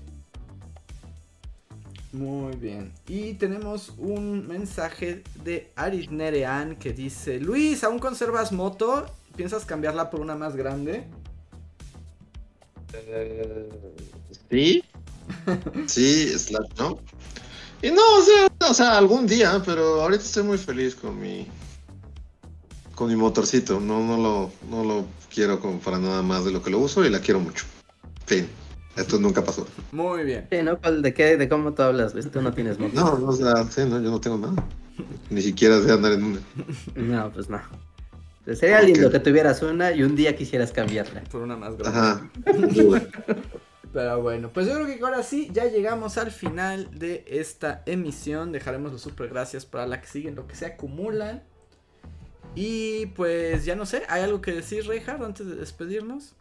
Muy bien. Y tenemos un mensaje de Aris Nerean que dice: Luis, ¿aún conservas moto? ¿Piensas cambiarla por una más grande? Eh, sí. Sí, slash, ¿no? Y no, o sea, o sea, algún día, pero ahorita estoy muy feliz con mi con mi motorcito. No, no lo, no lo quiero como para nada más de lo que lo uso y la quiero mucho. Fin. Esto nunca pasó. Muy bien. Sí, ¿no? ¿Cuál- ¿De qué, de cómo tú hablas? Luis? Tú no tienes moto. No, no, o sea, sí, no, yo no tengo nada. Ni siquiera sé andar en una. No, pues no. Sería Ok. lindo que tuvieras una y un día quisieras cambiarla. Por una más grande. Ajá. Pero bueno, pues yo creo que ahora sí ya llegamos al final de esta emisión. Dejaremos los super gracias para la que siguen, lo que se acumulan. Y pues ya no sé, ¿hay algo que decir, Reinhard, antes de despedirnos?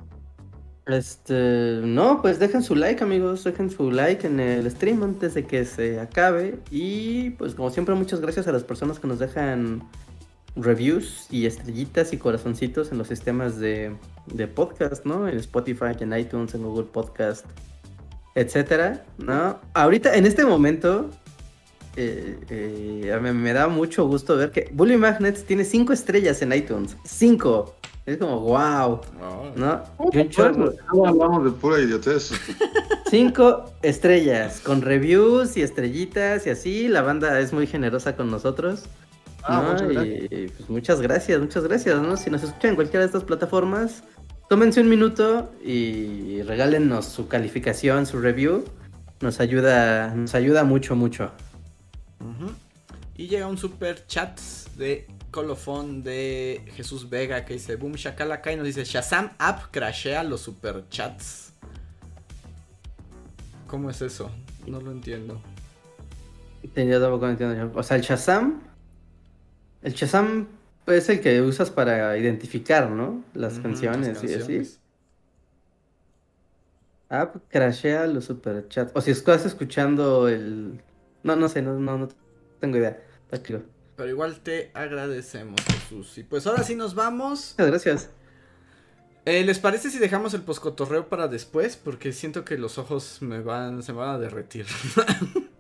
Este, no, pues dejen su like, amigos, dejen su like en el stream antes de que se acabe. Y pues como siempre, muchas gracias a las personas que nos dejan reviews y estrellitas y corazoncitos en los sistemas de, de podcast, ¿no? En Spotify, en iTunes, en Google Podcast, etcétera, ¿no? Ahorita, en este momento, eh, eh, me, me da mucho gusto ver que Bully Magnets tiene cinco estrellas en iTunes. Cinco. Es como, wow, ¿no? Y un chorro. No hablamos de pura idiotez. Cinco estrellas, con reviews y estrellitas y así. La banda es muy generosa con nosotros. Ah, ¿no? muchas Y, y, pues muchas gracias, muchas gracias, ¿no? Si nos escuchan en cualquiera de estas plataformas, tómense un minuto y regálennos su calificación, su review. Nos ayuda, nos ayuda mucho, mucho. Y llega un super chat de colofón de Jesús Vega que dice Boom Shakalaka y nos dice Shazam app crashea los super chats. ¿Cómo es eso? No lo entiendo. Yo tampoco entiendo. O sea, el Shazam. El Shazam es el que usas para identificar, ¿no? Las canciones las y así. canciones. App crashea los superchats. O si estás escuchando el. No, no sé, no, no, no tengo idea. Está chido. Pero igual te agradecemos, Jesús. Y pues ahora sí nos vamos. Muchas gracias. Eh, ¿Les parece si dejamos el poscotorreo para después? Porque siento que los ojos me van, se me van a derretir.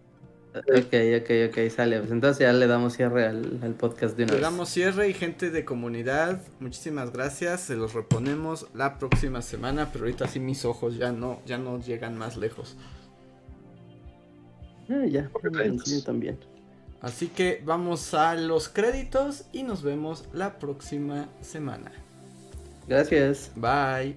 Ok, ok, ok, sale. Pues entonces ya le damos cierre al, al podcast de una Le vez. damos cierre y gente de comunidad, muchísimas gracias. Se los reponemos la próxima semana, pero ahorita sí mis ojos ya no, ya no llegan más lejos. Ah, ya, también. Así que vamos a los créditos y nos vemos la próxima semana. Gracias. Bye.